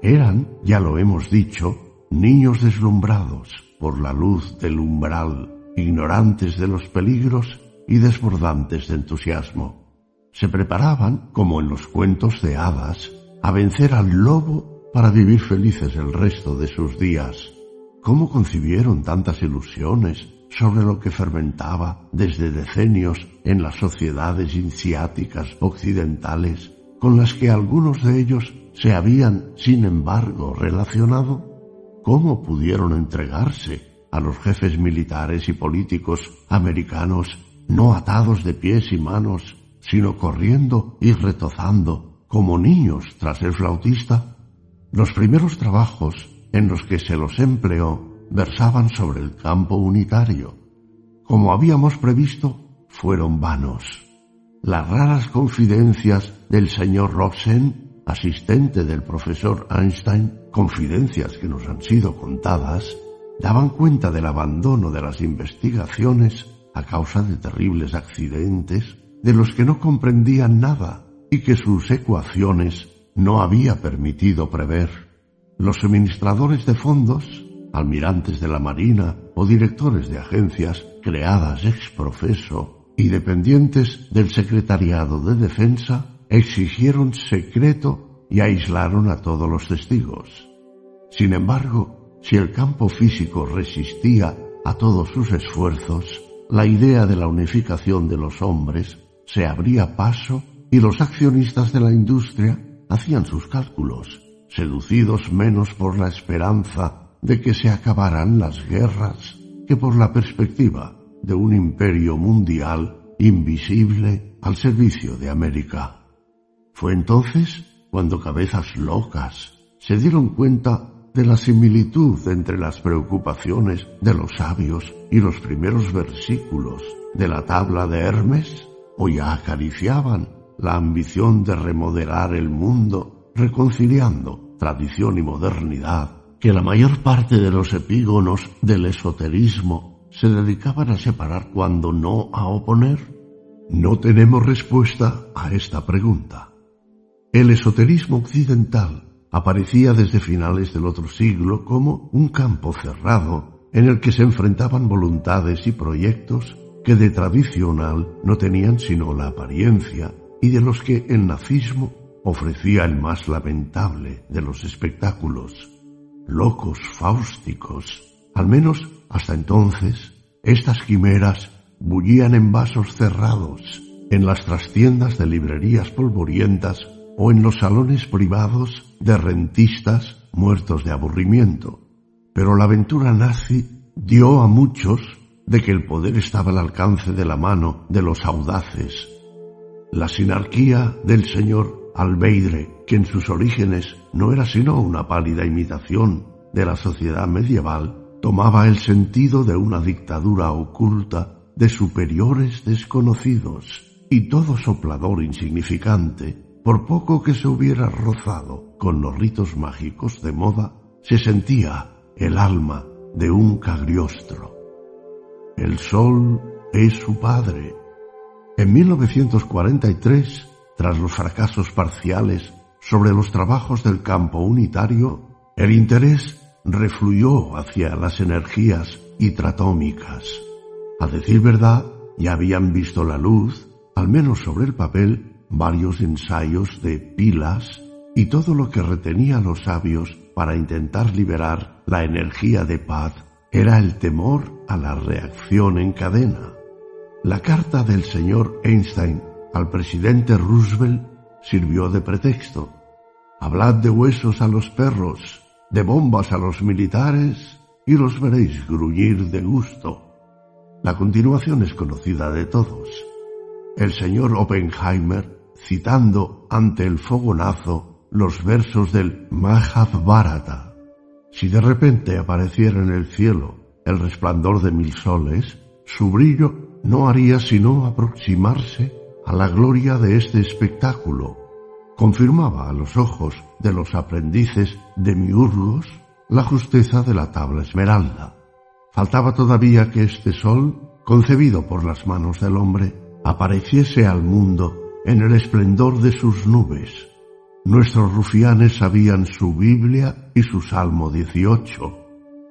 Eran, ya lo hemos dicho, niños deslumbrados por la luz del umbral, ignorantes de los peligros y desbordantes de entusiasmo. Se preparaban, como en los cuentos de hadas, a vencer al lobo para vivir felices el resto de sus días. ¿Cómo concibieron tantas ilusiones sobre lo que fermentaba desde decenios en las sociedades iniciáticas occidentales con las que algunos de ellos se habían, sin embargo, relacionado? ¿Cómo pudieron entregarse a los jefes militares y políticos americanos no atados de pies y manos, sino corriendo y retozando como niños tras el flautista? Los primeros trabajos en los que se los empleó versaban sobre el campo unitario. Como habíamos previsto, fueron vanos. Las raras confidencias del señor Robsen, asistente del profesor Einstein, confidencias que nos han sido contadas, daban cuenta del abandono de las investigaciones a causa de terribles accidentes de los que no comprendían nada y que sus ecuaciones no había permitido prever. Los suministradores de fondos almirantes de la Marina o directores de agencias creadas ex profeso y dependientes del Secretariado de Defensa exigieron secreto y aislaron a todos los testigos. Sin embargo, si el campo físico resistía a todos sus esfuerzos, la idea de la unificación de los hombres se abría paso y los accionistas de la industria hacían sus cálculos, seducidos menos por la esperanza de que se acabarán las guerras que por la perspectiva de un imperio mundial invisible al servicio de América. Fue entonces cuando cabezas locas se dieron cuenta de la similitud entre las preocupaciones de los sabios y los primeros versículos de la tabla de Hermes, o ya acariciaban la ambición de remodelar el mundo reconciliando tradición y modernidad que la mayor parte de los epígonos del esoterismo se dedicaban a separar cuando no a oponer? No tenemos respuesta a esta pregunta. El esoterismo occidental aparecía desde finales del otro siglo como un campo cerrado en el que se enfrentaban voluntades y proyectos que de tradicional no tenían sino la apariencia y de los que el nazismo ofrecía el más lamentable de los espectáculos locos fáusticos. Al menos hasta entonces, estas quimeras bullían en vasos cerrados, en las trastiendas de librerías polvorientas o en los salones privados de rentistas muertos de aburrimiento. Pero la aventura nazi dio a muchos de que el poder estaba al alcance de la mano de los audaces. La sinarquía del señor Albeidre que en sus orígenes no era sino una pálida imitación de la sociedad medieval, tomaba el sentido de una dictadura oculta de superiores desconocidos, y todo soplador insignificante, por poco que se hubiera rozado con los ritos mágicos de moda, se sentía el alma de un cagliostro. El sol es su padre. En 1943, tras los fracasos parciales sobre los trabajos del campo unitario, el interés refluyó hacia las energías hitratómicas. A decir verdad, ya habían visto la luz, al menos sobre el papel, varios ensayos de pilas y todo lo que retenía a los sabios para intentar liberar la energía de paz era el temor a la reacción en cadena. La carta del señor Einstein al presidente Roosevelt sirvió de pretexto. Hablad de huesos a los perros, de bombas a los militares, y los veréis gruñir de gusto. La continuación es conocida de todos. El señor Oppenheimer, citando ante el fogonazo los versos del Mahabharata. Si de repente apareciera en el cielo el resplandor de mil soles, su brillo no haría sino aproximarse a la gloria de este espectáculo. Confirmaba a los ojos de los aprendices de miurgos la justeza de la tabla esmeralda. Faltaba todavía que este sol, concebido por las manos del hombre, apareciese al mundo en el esplendor de sus nubes. Nuestros rufianes sabían su Biblia y su Salmo 18.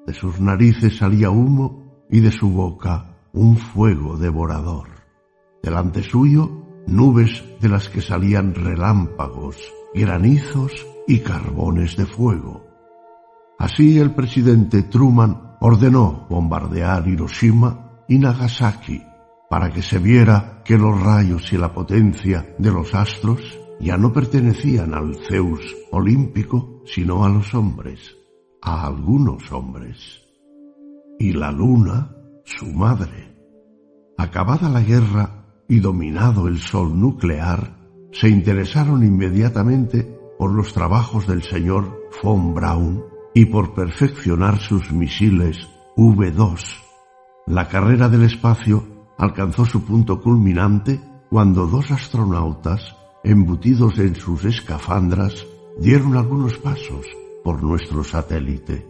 De sus narices salía humo y de su boca un fuego devorador. Delante suyo, nubes de las que salían relámpagos, granizos y carbones de fuego. Así el presidente Truman ordenó bombardear Hiroshima y Nagasaki para que se viera que los rayos y la potencia de los astros ya no pertenecían al Zeus olímpico, sino a los hombres, a algunos hombres. Y la luna, su madre. Acabada la guerra y dominado el sol nuclear, se interesaron inmediatamente por los trabajos del señor von Braun y por perfeccionar sus misiles V2. La carrera del espacio alcanzó su punto culminante cuando dos astronautas, embutidos en sus escafandras, dieron algunos pasos por nuestro satélite.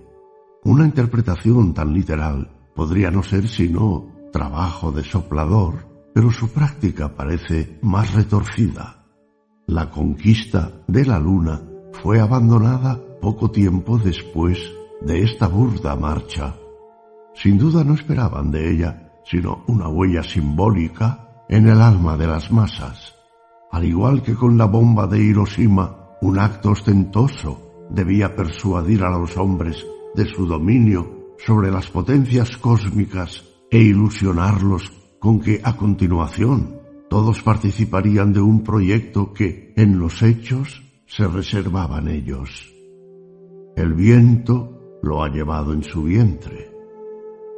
Una interpretación tan literal podría no ser sino trabajo de soplador, pero su práctica parece más retorcida. La conquista de la Luna fue abandonada poco tiempo después de esta burda marcha. Sin duda no esperaban de ella sino una huella simbólica en el alma de las masas. Al igual que con la bomba de Hiroshima, un acto ostentoso debía persuadir a los hombres de su dominio sobre las potencias cósmicas e ilusionarlos con que a continuación todos participarían de un proyecto que en los hechos se reservaban ellos. El viento lo ha llevado en su vientre.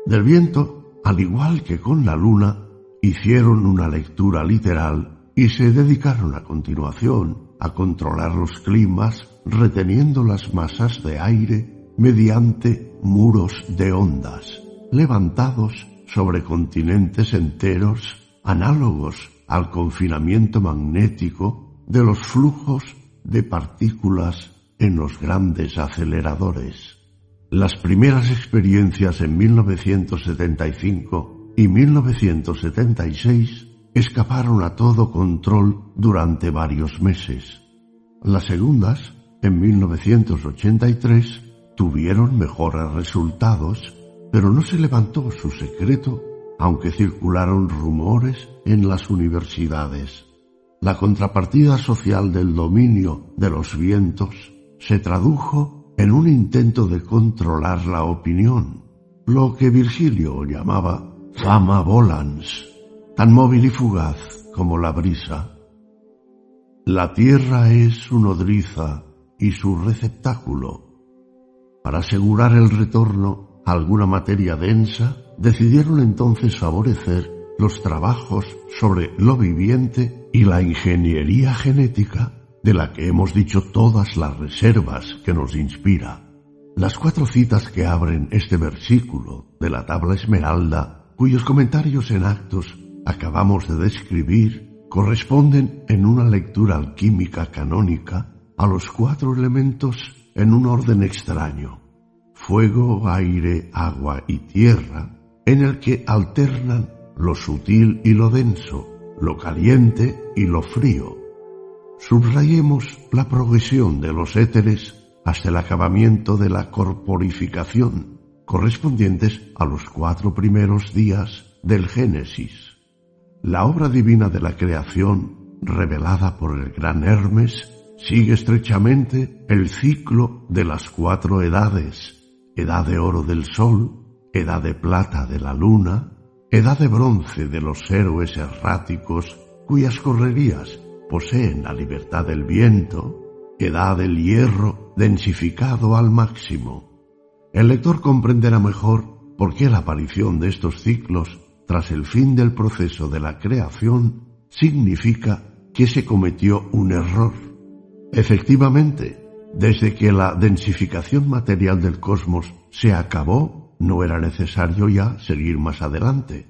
Del viento al igual que con la luna, hicieron una lectura literal y se dedicaron a continuación a controlar los climas reteniendo las masas de aire mediante muros de ondas, levantados sobre continentes enteros análogos al confinamiento magnético de los flujos de partículas en los grandes aceleradores. Las primeras experiencias en 1975 y 1976 escaparon a todo control durante varios meses. Las segundas, en 1983, tuvieron mejores resultados, pero no se levantó su secreto, aunque circularon rumores en las universidades. La contrapartida social del dominio de los vientos se tradujo en un intento de controlar la opinión, lo que Virgilio llamaba fama volans, tan móvil y fugaz como la brisa. La tierra es su nodriza y su receptáculo. Para asegurar el retorno alguna materia densa, decidieron entonces favorecer los trabajos sobre lo viviente y la ingeniería genética de la que hemos dicho todas las reservas que nos inspira. Las cuatro citas que abren este versículo de la tabla esmeralda, cuyos comentarios en actos acabamos de describir, corresponden en una lectura alquímica canónica a los cuatro elementos en un orden extraño, fuego, aire, agua y tierra, en el que alternan lo sutil y lo denso, lo caliente y lo frío, Subrayemos la progresión de los éteres hasta el acabamiento de la corporificación, correspondientes a los cuatro primeros días del Génesis. La obra divina de la creación, revelada por el gran Hermes, sigue estrechamente el ciclo de las cuatro edades, edad de oro del sol, edad de plata de la luna, edad de bronce de los héroes erráticos cuyas correrías poseen la libertad del viento, edad del hierro densificado al máximo. El lector comprenderá mejor por qué la aparición de estos ciclos tras el fin del proceso de la creación significa que se cometió un error. Efectivamente, desde que la densificación material del cosmos se acabó, no era necesario ya seguir más adelante.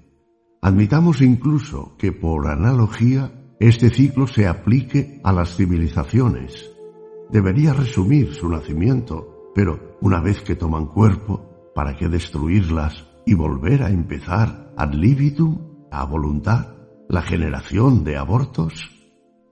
Admitamos incluso que por analogía este ciclo se aplique a las civilizaciones. Debería resumir su nacimiento, pero una vez que toman cuerpo, ¿para qué destruirlas y volver a empezar ad libitum, a voluntad, la generación de abortos?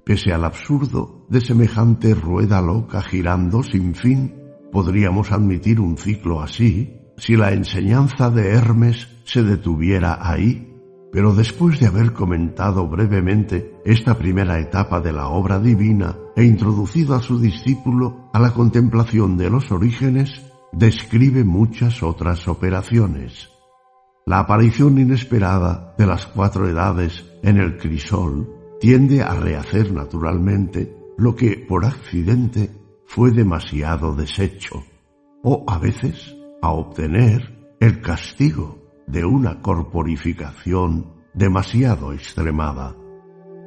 Pese al absurdo de semejante rueda loca girando sin fin, podríamos admitir un ciclo así si la enseñanza de Hermes se detuviera ahí. Pero después de haber comentado brevemente esta primera etapa de la obra divina e introducido a su discípulo a la contemplación de los orígenes, describe muchas otras operaciones. La aparición inesperada de las cuatro edades en el crisol tiende a rehacer naturalmente lo que por accidente fue demasiado deshecho, o a veces a obtener el castigo de una corporificación demasiado extremada.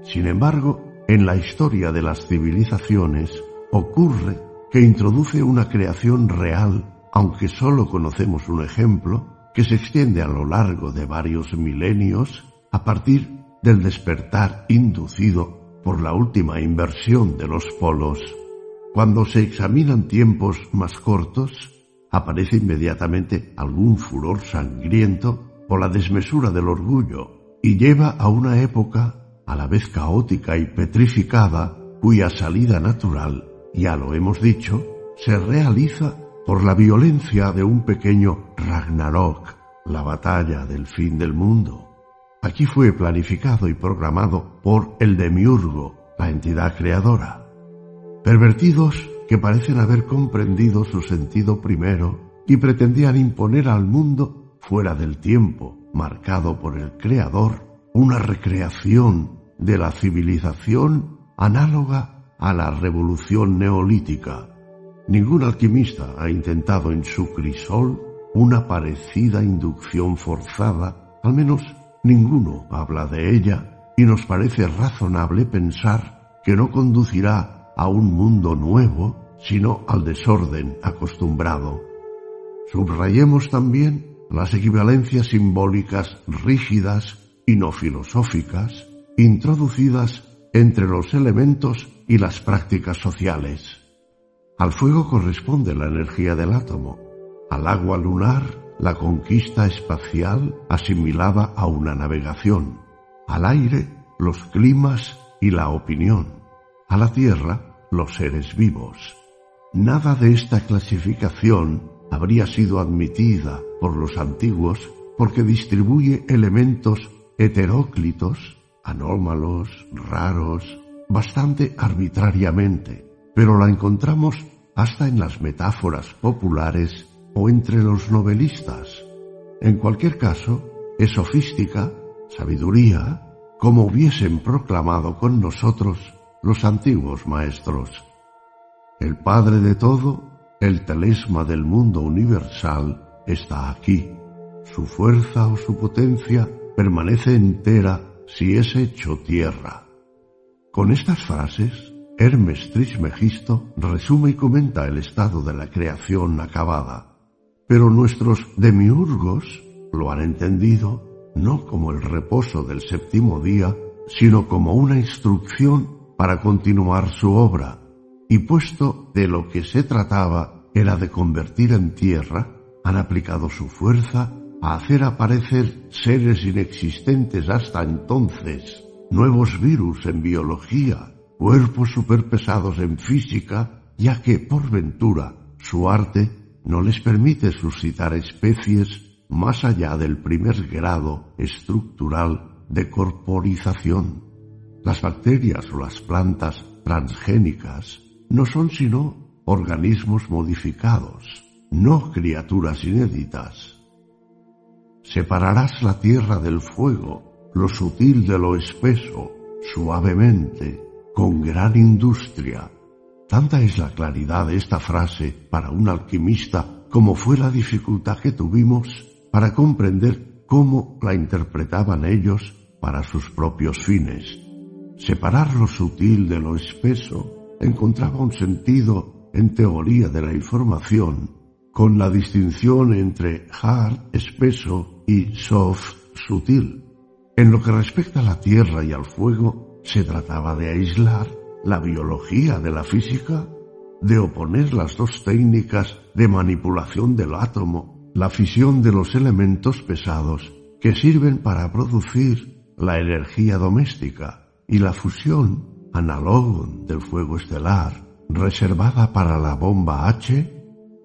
Sin embargo, en la historia de las civilizaciones ocurre que introduce una creación real, aunque solo conocemos un ejemplo, que se extiende a lo largo de varios milenios a partir del despertar inducido por la última inversión de los polos. Cuando se examinan tiempos más cortos, aparece inmediatamente algún furor sangriento por la desmesura del orgullo y lleva a una época a la vez caótica y petrificada cuya salida natural, ya lo hemos dicho, se realiza por la violencia de un pequeño Ragnarok, la batalla del fin del mundo. Aquí fue planificado y programado por el demiurgo, la entidad creadora. Pervertidos que parecen haber comprendido su sentido primero y pretendían imponer al mundo, fuera del tiempo marcado por el Creador, una recreación de la civilización análoga a la revolución neolítica. Ningún alquimista ha intentado en su crisol una parecida inducción forzada, al menos Ninguno habla de ella y nos parece razonable pensar que no conducirá a un mundo nuevo, sino al desorden acostumbrado. Subrayemos también las equivalencias simbólicas rígidas y no filosóficas introducidas entre los elementos y las prácticas sociales. Al fuego corresponde la energía del átomo, al agua lunar la conquista espacial asimilada a una navegación, al aire los climas y la opinión, a la tierra los seres vivos. Nada de esta clasificación habría sido admitida por los antiguos porque distribuye elementos heteróclitos, anómalos, raros, bastante arbitrariamente, pero la encontramos hasta en las metáforas populares o entre los novelistas. En cualquier caso, es sofística, sabiduría, como hubiesen proclamado con nosotros los antiguos maestros. El Padre de todo, el telesma del mundo universal, está aquí. Su fuerza o su potencia permanece entera si es hecho tierra. Con estas frases, Hermes Trismegisto resume y comenta el estado de la creación acabada pero nuestros demiurgos lo han entendido no como el reposo del séptimo día, sino como una instrucción para continuar su obra, y puesto de lo que se trataba era de convertir en tierra, han aplicado su fuerza a hacer aparecer seres inexistentes hasta entonces, nuevos virus en biología, cuerpos superpesados en física, ya que por ventura su arte no les permite suscitar especies más allá del primer grado estructural de corporización. Las bacterias o las plantas transgénicas no son sino organismos modificados, no criaturas inéditas. Separarás la tierra del fuego, lo sutil de lo espeso, suavemente, con gran industria, Tanta es la claridad de esta frase para un alquimista como fue la dificultad que tuvimos para comprender cómo la interpretaban ellos para sus propios fines. Separar lo sutil de lo espeso encontraba un sentido en teoría de la información con la distinción entre hard, espeso, y soft, sutil. En lo que respecta a la tierra y al fuego, se trataba de aislar la biología de la física, de oponer las dos técnicas de manipulación del átomo, la fisión de los elementos pesados que sirven para producir la energía doméstica y la fusión análogo del fuego estelar reservada para la bomba H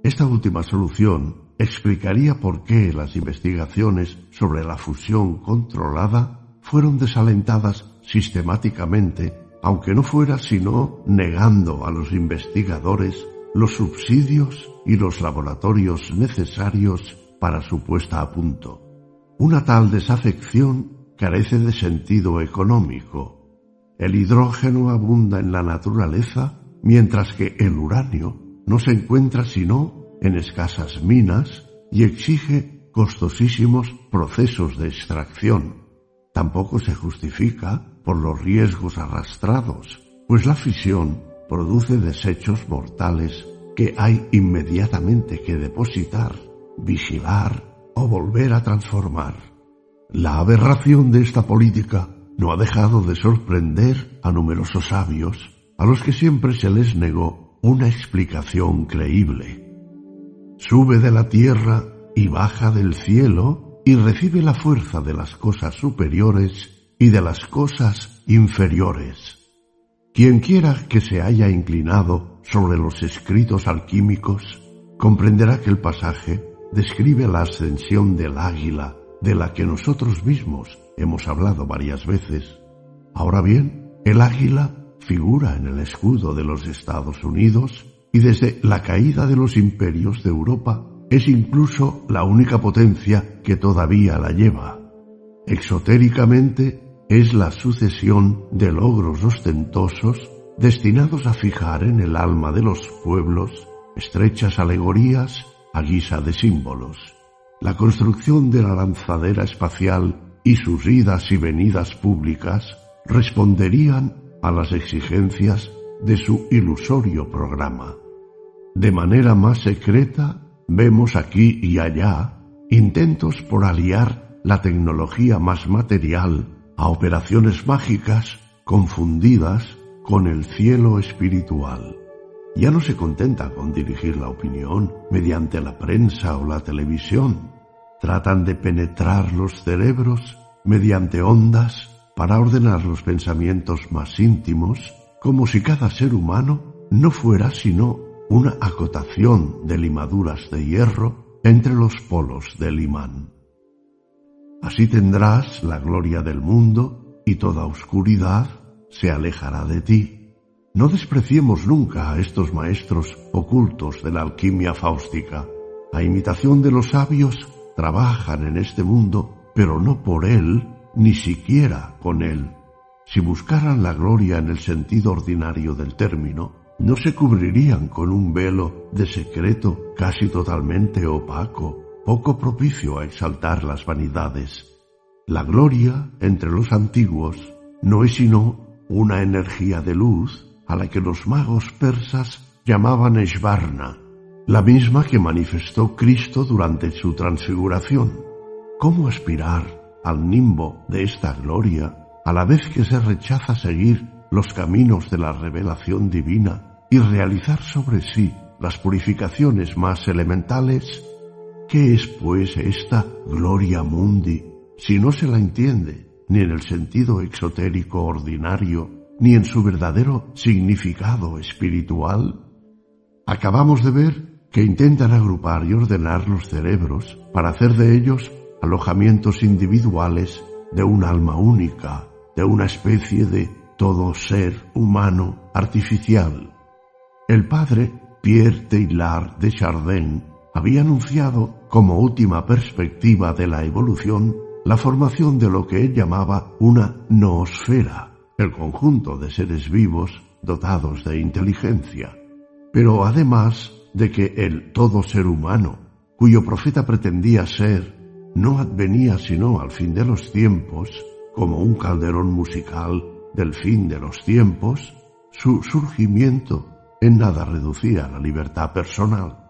esta última solución explicaría por qué las investigaciones sobre la fusión controlada fueron desalentadas sistemáticamente, aunque no fuera sino negando a los investigadores los subsidios y los laboratorios necesarios para su puesta a punto. Una tal desafección carece de sentido económico. El hidrógeno abunda en la naturaleza, mientras que el uranio no se encuentra sino en escasas minas y exige costosísimos procesos de extracción. Tampoco se justifica por los riesgos arrastrados, pues la fisión produce desechos mortales que hay inmediatamente que depositar, vigilar o volver a transformar. La aberración de esta política no ha dejado de sorprender a numerosos sabios, a los que siempre se les negó una explicación creíble. Sube de la tierra y baja del cielo y recibe la fuerza de las cosas superiores y de las cosas inferiores. Quien quiera que se haya inclinado sobre los escritos alquímicos, comprenderá que el pasaje describe la ascensión del águila de la que nosotros mismos hemos hablado varias veces. Ahora bien, el águila figura en el escudo de los Estados Unidos y desde la caída de los imperios de Europa es incluso la única potencia que todavía la lleva. Exotéricamente es la sucesión de logros ostentosos destinados a fijar en el alma de los pueblos estrechas alegorías a guisa de símbolos. La construcción de la lanzadera espacial y sus idas y venidas públicas responderían a las exigencias de su ilusorio programa. De manera más secreta, vemos aquí y allá intentos por aliar la tecnología más material a operaciones mágicas confundidas con el cielo espiritual. Ya no se contenta con dirigir la opinión mediante la prensa o la televisión. Tratan de penetrar los cerebros mediante ondas para ordenar los pensamientos más íntimos, como si cada ser humano no fuera sino una acotación de limaduras de hierro entre los polos del imán. Así tendrás la gloria del mundo y toda oscuridad se alejará de ti. No despreciemos nunca a estos maestros ocultos de la alquimia fáustica. A imitación de los sabios, trabajan en este mundo, pero no por él, ni siquiera con él. Si buscaran la gloria en el sentido ordinario del término, no se cubrirían con un velo de secreto casi totalmente opaco, poco propicio a exaltar las vanidades. La gloria entre los antiguos no es sino una energía de luz a la que los magos persas llamaban Esvarna, la misma que manifestó Cristo durante su transfiguración. ¿Cómo aspirar al nimbo de esta gloria, a la vez que se rechaza seguir los caminos de la revelación divina y realizar sobre sí las purificaciones más elementales, ¿qué es pues esta gloria mundi si no se la entiende ni en el sentido exotérico ordinario, ni en su verdadero significado espiritual? Acabamos de ver que intentan agrupar y ordenar los cerebros para hacer de ellos alojamientos individuales de un alma única, de una especie de todo ser humano artificial. El padre Pierre Teilhard de Chardin había anunciado como última perspectiva de la evolución la formación de lo que él llamaba una noosfera, el conjunto de seres vivos dotados de inteligencia. Pero además de que el todo ser humano, cuyo profeta pretendía ser no advenía sino al fin de los tiempos, como un calderón musical del fin de los tiempos, su surgimiento en nada reducía la libertad personal.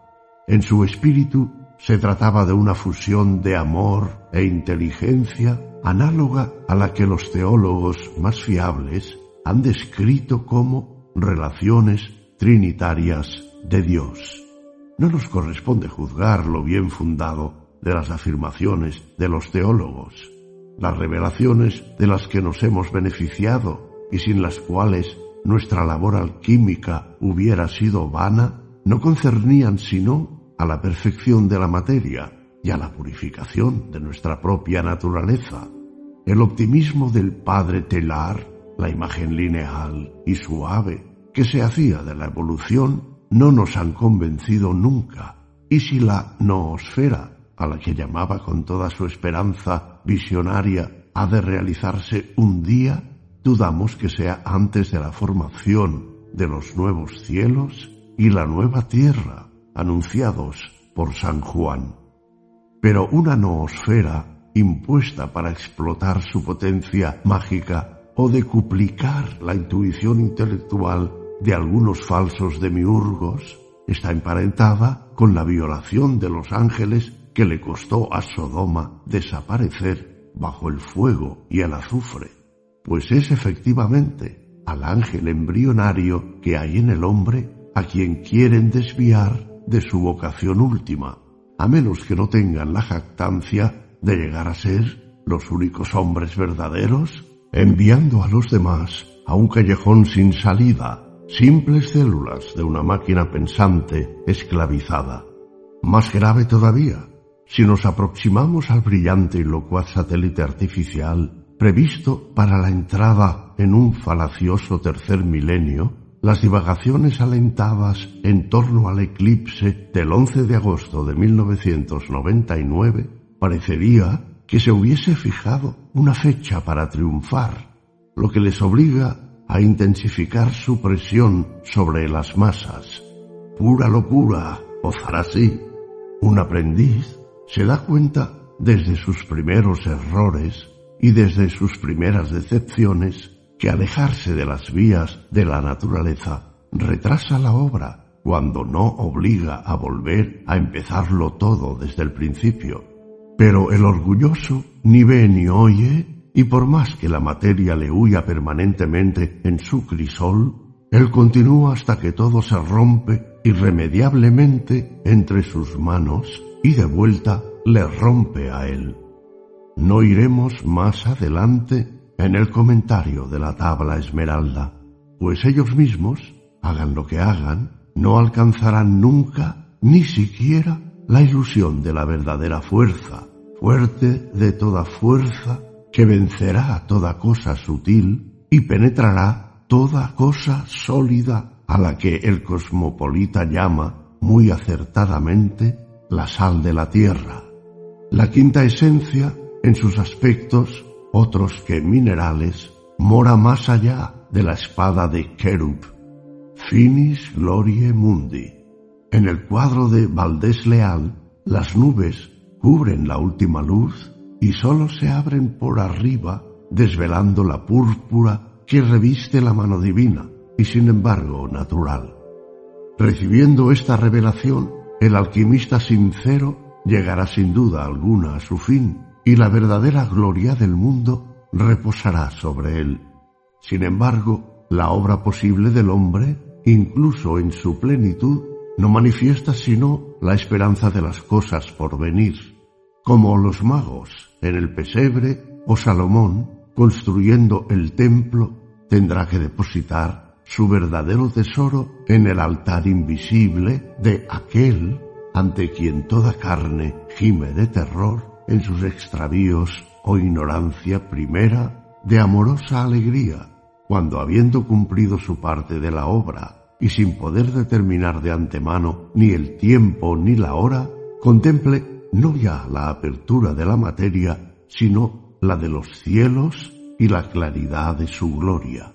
En su espíritu se trataba de una fusión de amor e inteligencia análoga a la que los teólogos más fiables han descrito como relaciones trinitarias de Dios. No nos corresponde juzgar lo bien fundado de las afirmaciones de los teólogos, las revelaciones de las que nos hemos beneficiado y sin las cuales nuestra labor alquímica hubiera sido vana, no concernían sino a la perfección de la materia y a la purificación de nuestra propia naturaleza. El optimismo del padre telar, la imagen lineal y suave que se hacía de la evolución, no nos han convencido nunca. Y si la noosfera, a la que llamaba con toda su esperanza visionaria, ha de realizarse un día, dudamos que sea antes de la formación de los nuevos cielos y la nueva tierra, anunciados por San Juan. Pero una noosfera impuesta para explotar su potencia mágica o decuplicar la intuición intelectual de algunos falsos demiurgos está emparentada con la violación de los ángeles que le costó a Sodoma desaparecer bajo el fuego y el azufre, pues es efectivamente al ángel embrionario que hay en el hombre a quien quieren desviar de su vocación última, a menos que no tengan la jactancia de llegar a ser los únicos hombres verdaderos, enviando a los demás a un callejón sin salida, simples células de una máquina pensante esclavizada. Más grave todavía, si nos aproximamos al brillante y locuaz satélite artificial previsto para la entrada en un falacioso tercer milenio, las divagaciones alentadas en torno al eclipse del 11 de agosto de 1999 parecería que se hubiese fijado una fecha para triunfar, lo que les obliga a intensificar su presión sobre las masas. Pura locura, ozar así. Un aprendiz se da cuenta desde sus primeros errores y desde sus primeras decepciones alejarse de las vías de la naturaleza retrasa la obra cuando no obliga a volver a empezarlo todo desde el principio. Pero el orgulloso ni ve ni oye y por más que la materia le huya permanentemente en su crisol, él continúa hasta que todo se rompe irremediablemente entre sus manos y de vuelta le rompe a él. No iremos más adelante en el comentario de la tabla esmeralda, pues ellos mismos, hagan lo que hagan, no alcanzarán nunca ni siquiera la ilusión de la verdadera fuerza, fuerte de toda fuerza, que vencerá toda cosa sutil y penetrará toda cosa sólida a la que el cosmopolita llama muy acertadamente la sal de la tierra. La quinta esencia, en sus aspectos, otros que minerales, mora más allá de la espada de Kerub. Finis Glorie Mundi. En el cuadro de Valdés Leal, las nubes cubren la última luz y sólo se abren por arriba, desvelando la púrpura que reviste la mano divina y sin embargo natural. Recibiendo esta revelación, el alquimista sincero llegará sin duda alguna a su fin y la verdadera gloria del mundo reposará sobre él. Sin embargo, la obra posible del hombre, incluso en su plenitud, no manifiesta sino la esperanza de las cosas por venir, como los magos en el pesebre o Salomón, construyendo el templo, tendrá que depositar su verdadero tesoro en el altar invisible de aquel ante quien toda carne gime de terror en sus extravíos o ignorancia primera de amorosa alegría, cuando habiendo cumplido su parte de la obra y sin poder determinar de antemano ni el tiempo ni la hora, contemple no ya la apertura de la materia, sino la de los cielos y la claridad de su gloria.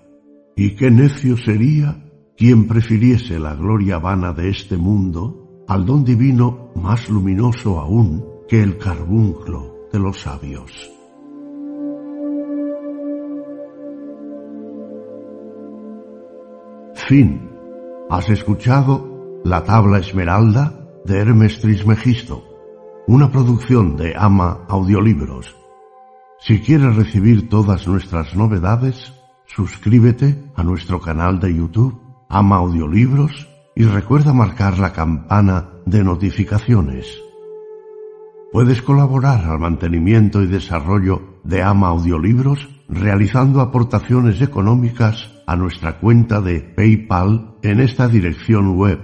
Y qué necio sería quien prefiriese la gloria vana de este mundo al don divino más luminoso aún que el carbunclo de los sabios. fin, has escuchado La Tabla Esmeralda de Hermes Trismegisto, una producción de Ama Audiolibros. Si quieres recibir todas nuestras novedades, suscríbete a nuestro canal de YouTube, Ama Audiolibros, y recuerda marcar la campana de notificaciones. Puedes colaborar al mantenimiento y desarrollo de Ama Audiolibros realizando aportaciones económicas a nuestra cuenta de PayPal en esta dirección web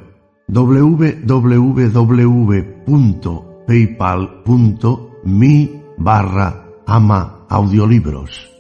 www.paypal.me barra ama audiolibros.